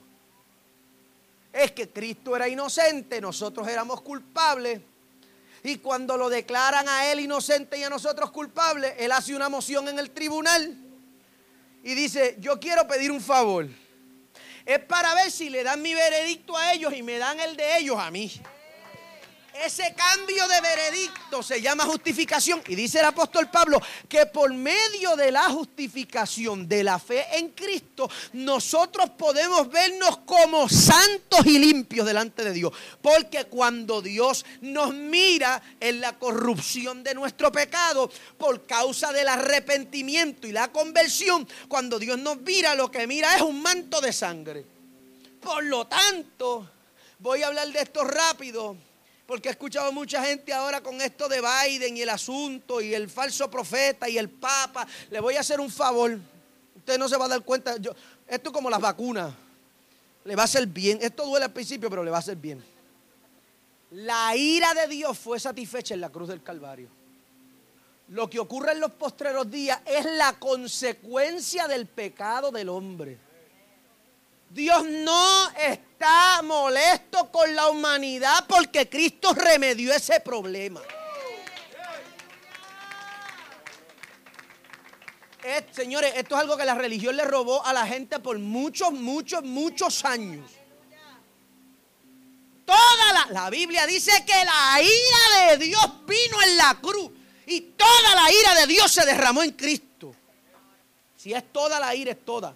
Es que Cristo era inocente, nosotros éramos culpables. Y cuando lo declaran a él inocente y a nosotros culpables, él hace una moción en el tribunal y dice, yo quiero pedir un favor es para ver si le dan mi veredicto a ellos y me dan el de ellos a mí. Ese cambio de veredicto se llama justificación. Y dice el apóstol Pablo que por medio de la justificación de la fe en Cristo, nosotros podemos vernos como santos y limpios delante de Dios. Porque cuando Dios nos mira en la corrupción de nuestro pecado, por causa del arrepentimiento y la conversión, cuando Dios nos mira, lo que mira es un manto de sangre. Por lo tanto, voy a hablar de esto rápido porque he escuchado mucha gente ahora con esto de Biden y el asunto y el falso profeta y el papa. Le voy a hacer un favor. Usted no se va a dar cuenta. Yo, esto es como las vacunas. Le va a hacer bien. Esto duele al principio, pero le va a hacer bien. La ira de Dios fue satisfecha en la cruz del Calvario. Lo que ocurre en los postreros días es la consecuencia del pecado del hombre. Dios no está molesto con la humanidad porque Cristo remedió ese problema. señores, esto es algo que la religión le robó a la gente por muchos, muchos, muchos años. Toda la, la Biblia dice que la ira de Dios vino en la cruz y toda la ira de Dios se derramó en Cristo. Si es toda la ira, es toda.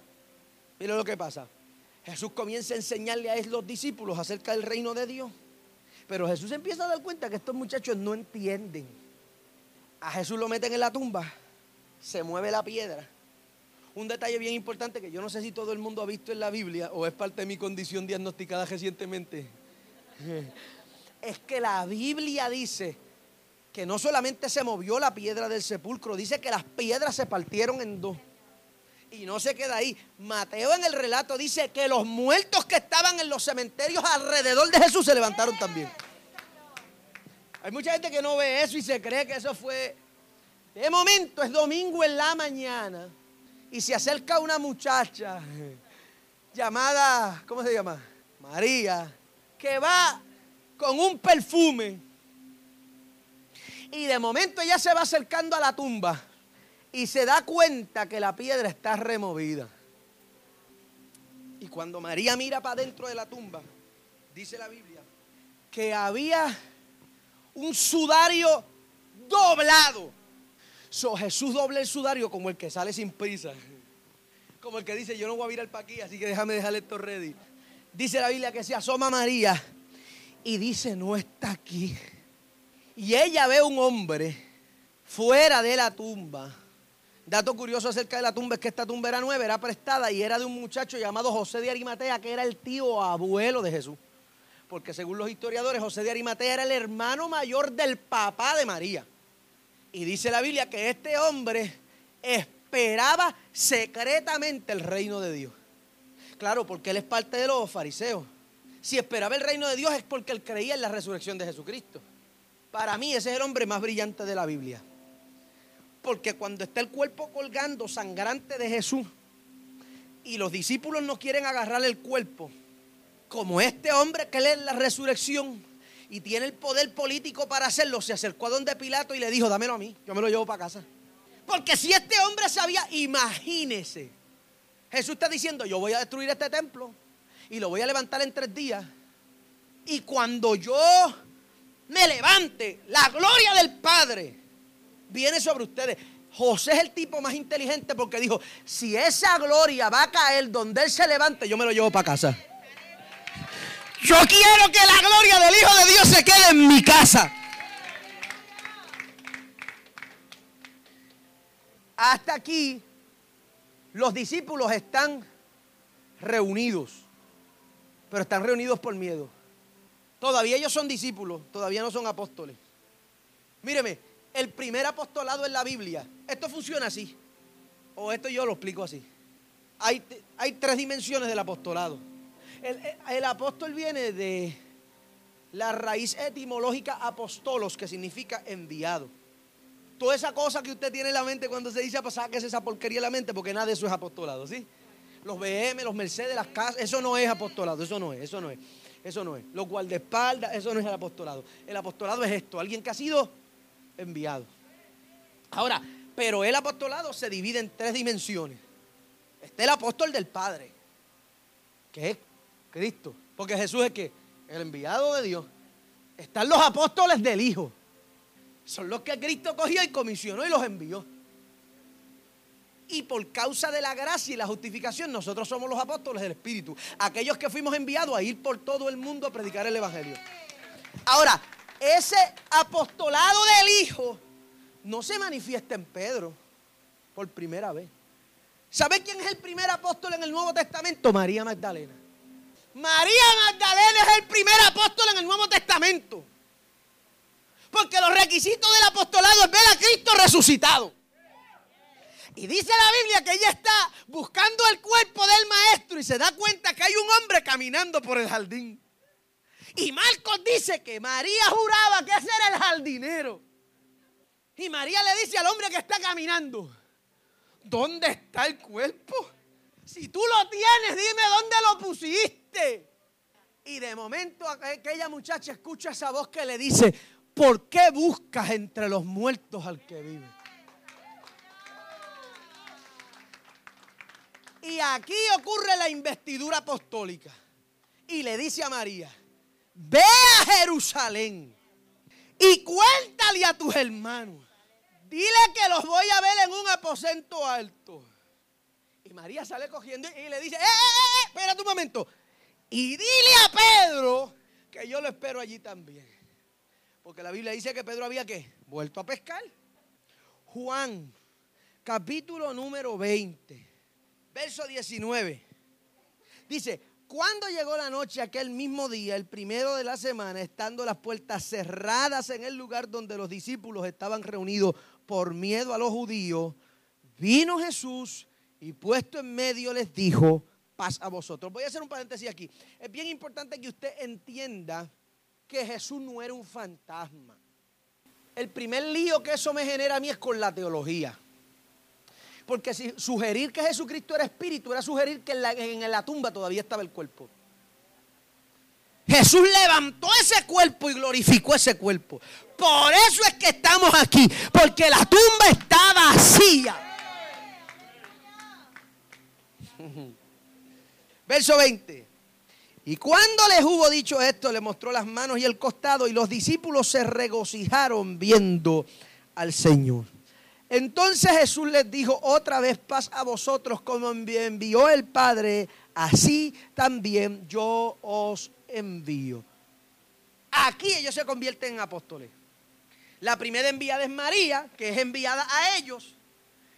Mira lo que pasa. Jesús comienza a enseñarle a los discípulos acerca del reino de Dios. Pero Jesús empieza a dar cuenta que estos muchachos no entienden. A Jesús lo meten en la tumba, se mueve la piedra. Un detalle bien importante que yo no sé si todo el mundo ha visto en la Biblia o es parte de mi condición diagnosticada recientemente. Es que la Biblia dice que no solamente se movió la piedra del sepulcro, dice que las piedras se partieron en dos. Y no se queda ahí. Mateo en el relato dice que los muertos que estaban en los cementerios alrededor de Jesús se levantaron también. Hay mucha gente que no ve eso y se cree que eso fue... De momento es domingo en la mañana y se acerca una muchacha llamada, ¿cómo se llama? María, que va con un perfume. Y de momento ella se va acercando a la tumba y se da cuenta que la piedra está removida. Y cuando María mira para dentro de la tumba, dice la Biblia, que había un sudario doblado. So, Jesús doble el sudario como el que sale sin prisa. Como el que dice, yo no voy a virar para aquí, así que déjame dejarle esto ready. Dice la Biblia que se asoma María y dice, no está aquí. Y ella ve un hombre fuera de la tumba Dato curioso acerca de la tumba es que esta tumba era nueva, era prestada y era de un muchacho llamado José de Arimatea, que era el tío abuelo de Jesús. Porque según los historiadores, José de Arimatea era el hermano mayor del papá de María. Y dice la Biblia que este hombre esperaba secretamente el reino de Dios. Claro, porque él es parte de los fariseos. Si esperaba el reino de Dios es porque él creía en la resurrección de Jesucristo. Para mí ese es el hombre más brillante de la Biblia. Porque cuando está el cuerpo colgando sangrante de Jesús y los discípulos no quieren agarrar el cuerpo, como este hombre que lee la resurrección y tiene el poder político para hacerlo, se acercó a donde Pilato y le dijo, dámelo a mí, yo me lo llevo para casa. Porque si este hombre sabía, imagínese, Jesús está diciendo, yo voy a destruir este templo y lo voy a levantar en tres días. Y cuando yo me levante, la gloria del Padre viene sobre ustedes. José es el tipo más inteligente porque dijo, si esa gloria va a caer donde él se levante, yo me lo llevo para casa. Yo quiero que la gloria del Hijo de Dios se quede en mi casa. Hasta aquí los discípulos están reunidos, pero están reunidos por miedo. Todavía ellos son discípulos, todavía no son apóstoles. Míreme, el primer apostolado en la Biblia. Esto funciona así. O esto yo lo explico así. Hay, hay tres dimensiones del apostolado. El, el, apóstol viene de la raíz etimológica apostolos, que significa enviado. Toda esa cosa que usted tiene en la mente cuando se dice pasar que es esa porquería en la mente, porque nada de eso es apostolado, ¿sí? Los BM, los Mercedes, las casas, eso no es apostolado, eso no es, eso no es, eso no es. Los guardaespaldas, eso no es el apostolado. El apostolado es esto, alguien que ha sido enviado. Ahora, pero el apostolado se divide en tres dimensiones. Está el apóstol del Padre, que es Cristo, porque Jesús es que el enviado de Dios. Están los apóstoles del Hijo. Son los que Cristo cogió y comisionó y los envió. Y por causa de la gracia y la justificación, nosotros somos los apóstoles del Espíritu. Aquellos que fuimos enviados a ir por todo el mundo a predicar el Evangelio. Ahora, ese apostolado del Hijo no se manifiesta en Pedro por primera vez. ¿Sabe quién es el primer apóstol en el Nuevo Testamento? María Magdalena. María Magdalena es el primer apóstol en el Nuevo Testamento. Porque los requisitos del apostolado es ver a Cristo resucitado. Y dice la Biblia que ella está buscando el cuerpo del maestro y se da cuenta que hay un hombre caminando por el jardín. Y Marcos dice que María juraba que ese era el jardinero. Y María le dice al hombre que está caminando, ¿dónde está el cuerpo? Si tú lo tienes, dime dónde lo pusiste. Y de momento aquella muchacha escucha esa voz que le dice, ¿por qué buscas entre los muertos al que vive? Y aquí ocurre la investidura apostólica. Y le dice a María, ve a Jerusalén y cuéntale a tus hermanos. Dile que los voy a ver en un aposento alto. Y María sale cogiendo y le dice, ¡eh, eh, eh! Espera un momento. Y dile a Pedro que yo lo espero allí también. Porque la Biblia dice que Pedro había que vuelto a pescar. Juan, capítulo número 20, verso 19. Dice, cuando llegó la noche aquel mismo día, el primero de la semana, estando las puertas cerradas en el lugar donde los discípulos estaban reunidos por miedo a los judíos, vino Jesús y puesto en medio les dijo, paz a vosotros. Voy a hacer un paréntesis aquí. Es bien importante que usted entienda que Jesús no era un fantasma. El primer lío que eso me genera a mí es con la teología. Porque si sugerir que Jesucristo era espíritu era sugerir que en la, en la tumba todavía estaba el cuerpo. Jesús levantó ese cuerpo y glorificó ese cuerpo. Por eso es que estamos aquí, porque la tumba está vacía. Verso 20. Y cuando les hubo dicho esto, le mostró las manos y el costado, y los discípulos se regocijaron viendo al Señor. Entonces Jesús les dijo otra vez paz a vosotros como envió el Padre, así también yo os envío. Aquí ellos se convierten en apóstoles. La primera enviada es María, que es enviada a ellos.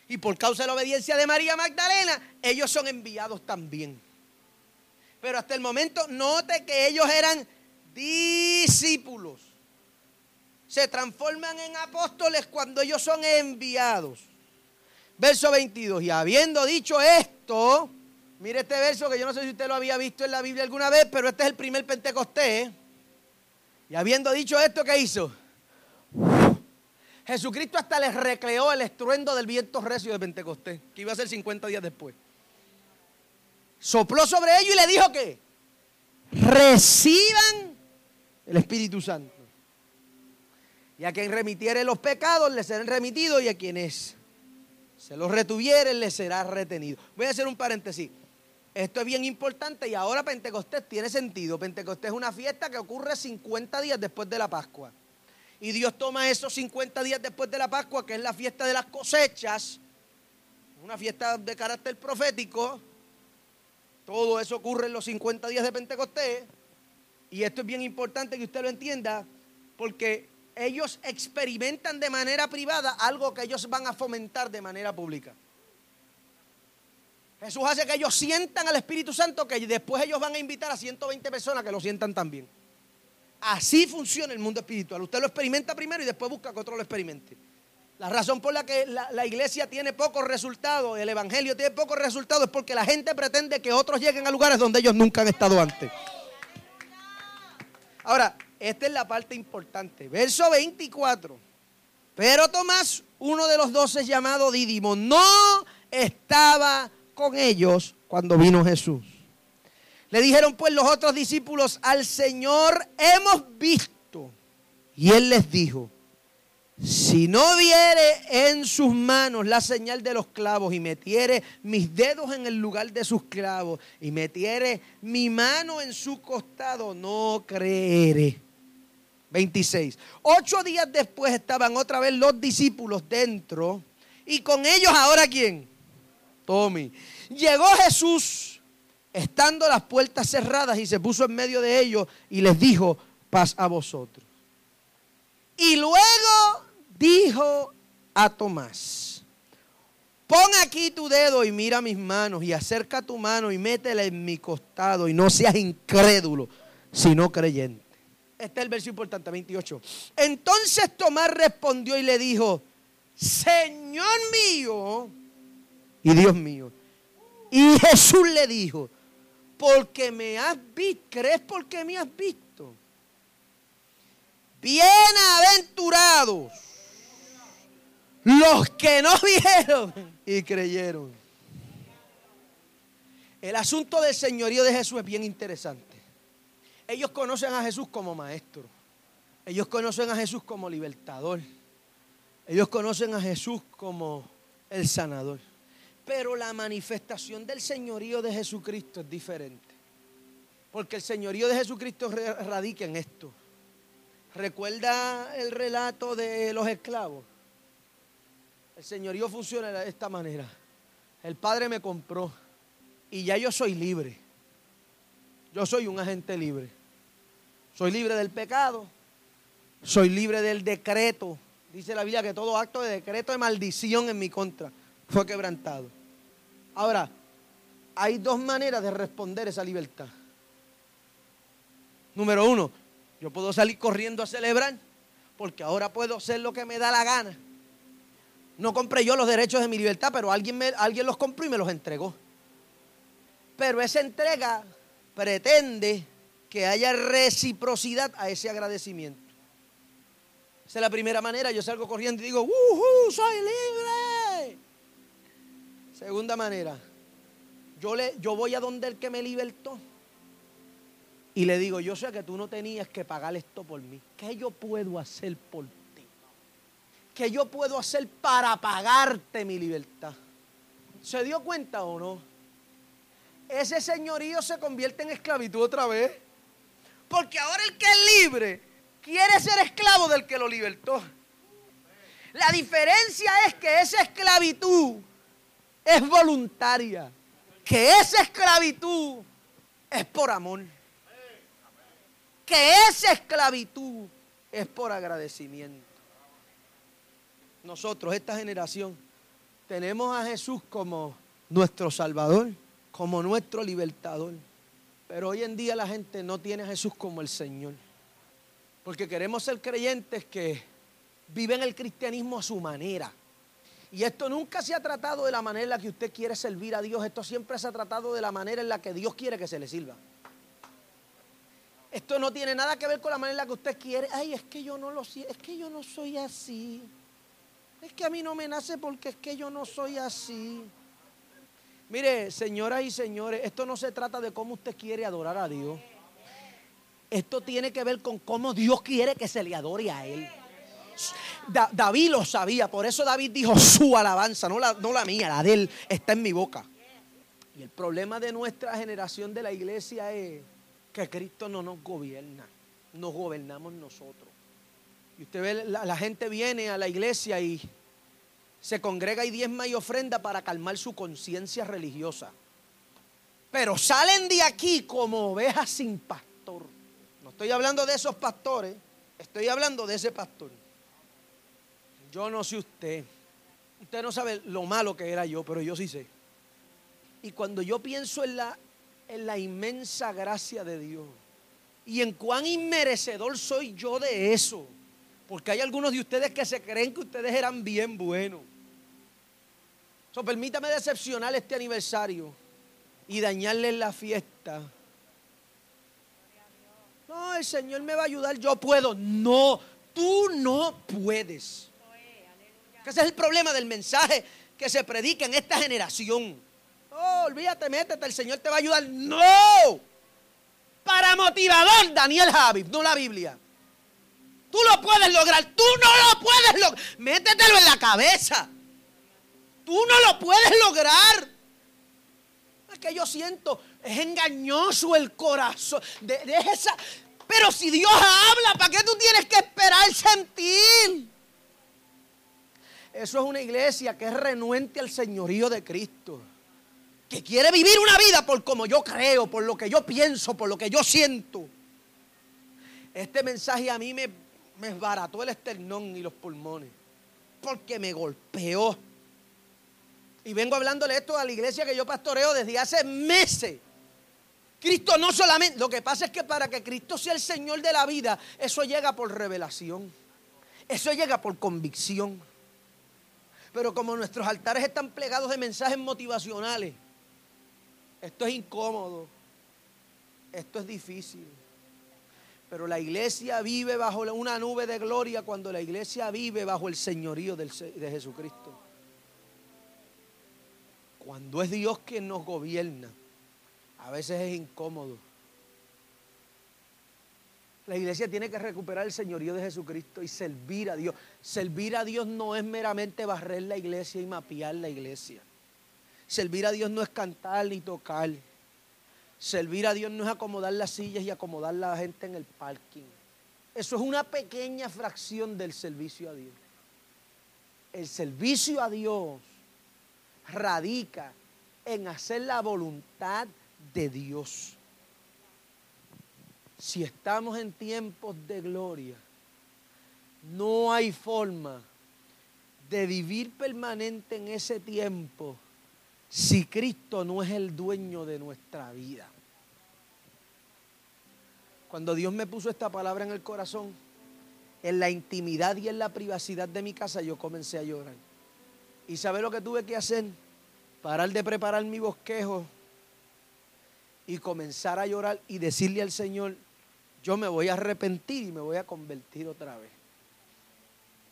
Y por causa de la obediencia de María Magdalena, ellos son enviados también. Pero hasta el momento, note que ellos eran discípulos. Se transforman en apóstoles cuando ellos son enviados. Verso 22. Y habiendo dicho esto, mire este verso que yo no sé si usted lo había visto en la Biblia alguna vez, pero este es el primer Pentecostés. Y habiendo dicho esto, ¿qué hizo? Jesucristo hasta les recreó el estruendo del viento recio de Pentecostés, que iba a ser 50 días después. Sopló sobre ellos y le dijo que reciban el Espíritu Santo. Y a quien remitiere los pecados les serán remitidos y a quienes se los retuvieren les será retenido. Voy a hacer un paréntesis. Esto es bien importante y ahora Pentecostés tiene sentido. Pentecostés es una fiesta que ocurre 50 días después de la Pascua. Y Dios toma esos 50 días después de la Pascua, que es la fiesta de las cosechas, una fiesta de carácter profético. Todo eso ocurre en los 50 días de Pentecostés. Y esto es bien importante que usted lo entienda, porque ellos experimentan de manera privada algo que ellos van a fomentar de manera pública. Jesús hace que ellos sientan al Espíritu Santo, que después ellos van a invitar a 120 personas que lo sientan también. Así funciona el mundo espiritual. Usted lo experimenta primero y después busca que otro lo experimente. La razón por la que la, iglesia tiene pocos resultados, el evangelio tiene pocos resultados, es porque la gente pretende que otros lleguen a lugares donde ellos nunca han estado antes. Ahora, esta es la parte importante. Verso 24. Pero Tomás, uno de los doce llamado Dídimo, no estaba con ellos cuando vino Jesús. Le dijeron pues los otros discípulos, al Señor hemos visto. Y él les dijo, si no viere en sus manos la señal de los clavos y metiere mis dedos en el lugar de sus clavos y metiere mi mano en su costado, no creeré. 26. Ocho días después estaban otra vez los discípulos dentro y con ellos ahora quién? Tommy. Llegó Jesús estando las puertas cerradas y se puso en medio de ellos y les dijo, paz a vosotros. Y luego dijo a Tomás, pon aquí tu dedo y mira mis manos y acerca tu mano y métela en mi costado y no seas incrédulo, sino creyente. Este es el verso importante, 28. Entonces Tomás respondió y le dijo, Señor mío y Dios mío. Y Jesús le dijo, porque me has visto. ¿Crees porque me has visto? Bienaventurados los que no vieron y creyeron. El asunto del señorío de Jesús es bien interesante. Ellos conocen a Jesús como maestro. Ellos conocen a Jesús como libertador. Ellos conocen a Jesús como el sanador. Pero la manifestación del señorío de Jesucristo es diferente. Porque el señorío de Jesucristo radica en esto. ¿Recuerda el relato de los esclavos? El señorío funciona de esta manera. El Padre me compró y ya yo soy libre. Yo soy un agente libre. Soy libre del pecado. Soy libre del decreto. Dice la Biblia que todo acto de decreto de maldición en mi contra fue quebrantado. Ahora, hay dos maneras de responder esa libertad. Número uno, yo puedo salir corriendo a celebrar porque ahora puedo hacer lo que me da la gana. No compré yo los derechos de mi libertad, pero alguien, me, alguien los compró y me los entregó. Pero esa entrega pretende que haya reciprocidad a ese agradecimiento. Esa es la primera manera. Yo salgo corriendo y digo, ¡Woohoo! ¡Soy libre! Segunda manera, yo, le, yo voy a donde el que me libertó y le digo, yo sé que tú no tenías que pagar esto por mí. ¿Qué yo puedo hacer por ti? ¿Qué yo puedo hacer para pagarte mi libertad? ¿Se dio cuenta o no? Ese señorío se convierte en esclavitud otra vez. Porque ahora el que es libre quiere ser esclavo del que lo libertó. La diferencia es que esa esclavitud es voluntaria. Que esa esclavitud es por amor. Que esa esclavitud es por agradecimiento nosotros, esta generación, tenemos a Jesús como nuestro Salvador, como nuestro libertador. Pero hoy en día la gente no tiene a Jesús como el Señor. Porque queremos ser creyentes que viven el cristianismo a su manera. Y esto nunca se ha tratado de la manera en la que usted quiere servir a Dios. Esto siempre se ha tratado de la manera en la que Dios quiere que se le sirva. Esto no tiene nada que ver con la manera en la que usted quiere. Ay, es que yo no lo es que yo no soy así. Es que a mí no me nace porque es que yo no soy así. Mire, señoras y señores, esto no se trata de cómo usted quiere adorar a Dios. Esto tiene que ver con cómo Dios quiere que se le adore a Él. David lo sabía, por eso David dijo su alabanza, no la, no la mía, la de Él está en mi boca. Y el problema de nuestra generación de la iglesia es que Cristo no nos gobierna, nos gobernamos nosotros. Y usted ve, la, gente viene a la iglesia y se congrega y diezma y ofrenda para calmar su conciencia religiosa. Pero salen de aquí como ovejas sin pastor. No estoy hablando de esos pastores, estoy hablando de ese pastor. Yo no sé usted. Usted no sabe lo malo que era yo, pero yo sí sé. Y cuando yo pienso en la, en la inmensa gracia de Dios y en cuán inmerecedor soy yo de eso, porque hay algunos de ustedes que se creen que ustedes eran bien buenos. So, permítame decepcionar este aniversario y dañarles la fiesta. No, el Señor me va a ayudar, yo puedo. No, tú no puedes. ese es el problema del mensaje que se predica en esta generación. Oh, olvídate, métete, el Señor te va a ayudar. No. Para motivador, Daniel Javid, no la Biblia. Tú lo puedes lograr. Tú no lo puedes lograr. Métetelo en la cabeza. Tú no lo puedes lograr. Es que yo siento, es engañoso el corazón. De, esa, pero si Dios habla, ¿para qué tú tienes que esperar sentir? Eso es una iglesia que es renuente al señorío de Cristo. Que quiere vivir una vida por como yo creo, por lo que yo pienso, por lo que yo siento. Este mensaje a mí me me esbarató el esternón y los pulmones. Porque me golpeó. Y vengo hablándole esto a la iglesia que yo pastoreo desde hace meses. Cristo no solamente, lo que pasa es que para que Cristo sea el Señor de la vida, eso llega por revelación. Eso llega por convicción. Pero como nuestros altares están plegados de mensajes motivacionales, esto es incómodo. Esto es difícil. Pero la iglesia vive bajo una nube de gloria cuando la iglesia vive bajo el señorío de Jesucristo. Cuando es Dios quien nos gobierna, a veces es incómodo. La iglesia tiene que recuperar el señorío de Jesucristo y servir a Dios. Servir a Dios no es meramente barrer la iglesia y mapear la iglesia. Servir a Dios no es cantar ni tocar. Servir a Dios no es acomodar las sillas y acomodar la gente en el parking. Eso es una pequeña fracción del servicio a Dios. El servicio a Dios radica en hacer la voluntad de Dios. Si estamos en tiempos de gloria, no hay forma de vivir permanente en ese tiempo si Cristo no es el dueño de nuestra vida. Cuando Dios me puso esta palabra en el corazón, en la intimidad y en la privacidad de mi casa, yo comencé a llorar. ¿Y sabe lo que tuve que hacer? Parar de preparar mi bosquejo y comenzar a llorar y decirle al Señor, yo me voy a arrepentir y me voy a convertir otra vez.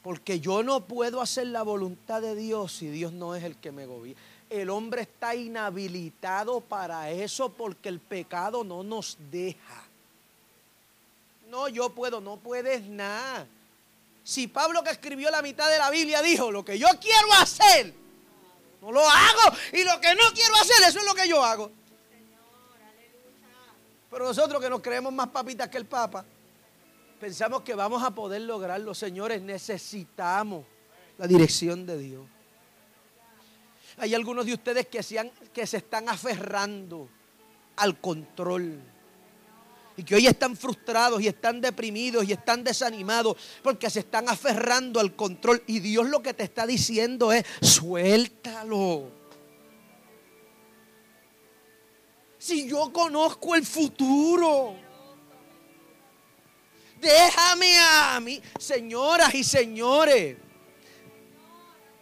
Porque yo no puedo hacer la voluntad de Dios si Dios no es el que me gobierna. El hombre está inhabilitado para eso porque el pecado no nos deja. No, yo puedo, no puedes nada. Si Pablo que escribió la mitad de la Biblia dijo, lo que yo quiero hacer, no lo hago. Y lo que no quiero hacer, eso es lo que yo hago. Pero nosotros que nos creemos más papitas que el Papa, pensamos que vamos a poder lograrlo. Señores, necesitamos la dirección de Dios. Hay algunos de ustedes que se, están aferrando al control. Y que hoy están frustrados y están deprimidos y están desanimados porque se están aferrando al control. Y Dios lo que te está diciendo es, suéltalo. Si yo conozco el futuro. Déjame a mí, señoras y señores.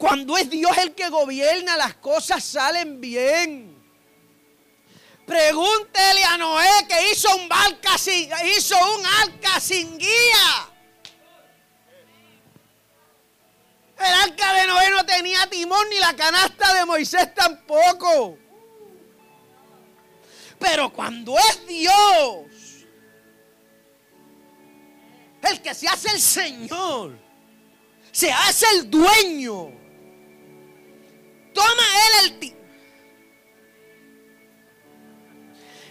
Cuando es Dios el que gobierna, las cosas salen bien. Pregúntele a Noé que hizo un barca sin, hizo un arca sin guía. El arca de Noé no tenía timón ni la canasta de Moisés tampoco. Pero cuando es Dios el que se hace el Señor, se hace el dueño Toma él el ti.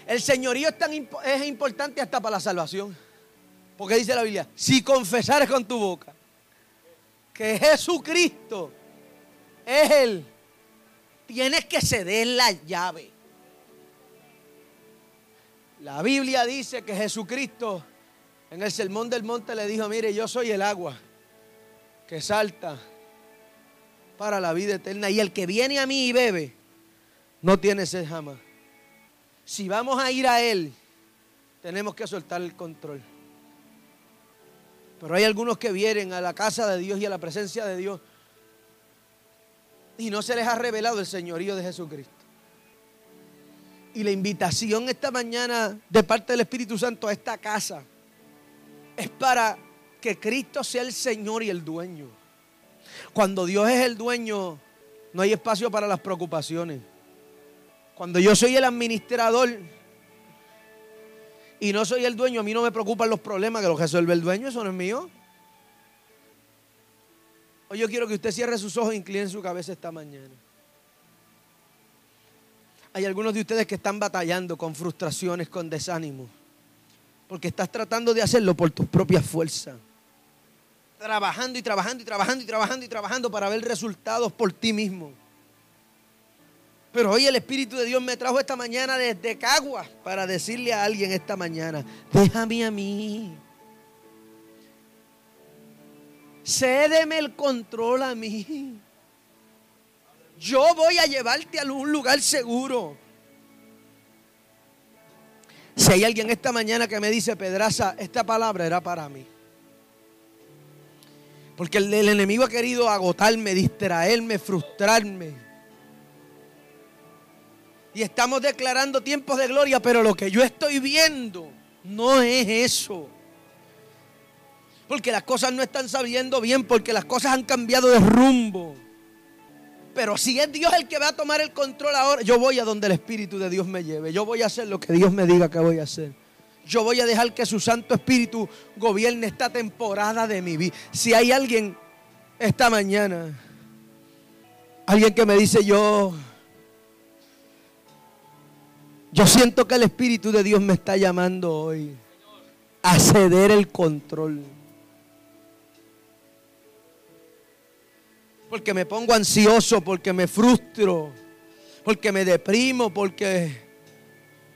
El señorío es, tan es importante hasta para la salvación. Porque dice la Biblia, si confesares con tu boca que Jesucristo es Él, tienes que ceder la llave. La Biblia dice que Jesucristo en el sermón del monte le dijo, mire, yo soy el agua que salta para la vida eterna. Y el que viene a mí y bebe, no tiene sed jamás. Si vamos a ir a Él, tenemos que soltar el control. Pero hay algunos que vienen a la casa de Dios y a la presencia de Dios y no se les ha revelado el señorío de Jesucristo. Y la invitación esta mañana de parte del Espíritu Santo a esta casa es para que Cristo sea el Señor y el dueño. Cuando Dios es el dueño, no hay espacio para las preocupaciones. Cuando yo soy el administrador y no soy el dueño, a mí no me preocupan los problemas que los resuelve el dueño, eso no es mío. Hoy yo quiero que usted cierre sus ojos e incline su cabeza esta mañana. Hay algunos de ustedes que están batallando con frustraciones, con desánimo, porque estás tratando de hacerlo por tus propias fuerzas trabajando y trabajando y trabajando y trabajando y trabajando para ver resultados por ti mismo. Pero hoy el Espíritu de Dios me trajo esta mañana desde Caguas para decirle a alguien esta mañana, déjame a mí. Cédeme el control a mí. Yo voy a llevarte a un lugar seguro. Si hay alguien esta mañana que me dice, Pedraza, esta palabra era para mí. Porque el, enemigo ha querido agotarme, distraerme, frustrarme. Y estamos declarando tiempos de gloria, pero lo que yo estoy viendo no es eso. Porque las cosas no están sabiendo bien, porque las cosas han cambiado de rumbo. Pero si es Dios el que va a tomar el control ahora, yo voy a donde el Espíritu de Dios me lleve. Yo voy a hacer lo que Dios me diga que voy a hacer. Yo voy a dejar que su Santo Espíritu gobierne esta temporada de mi vida. Si hay alguien esta mañana, alguien que me dice yo, yo siento que el Espíritu de Dios me está llamando hoy. a ceder el control. Porque me pongo ansioso, porque me frustro, porque me deprimo, porque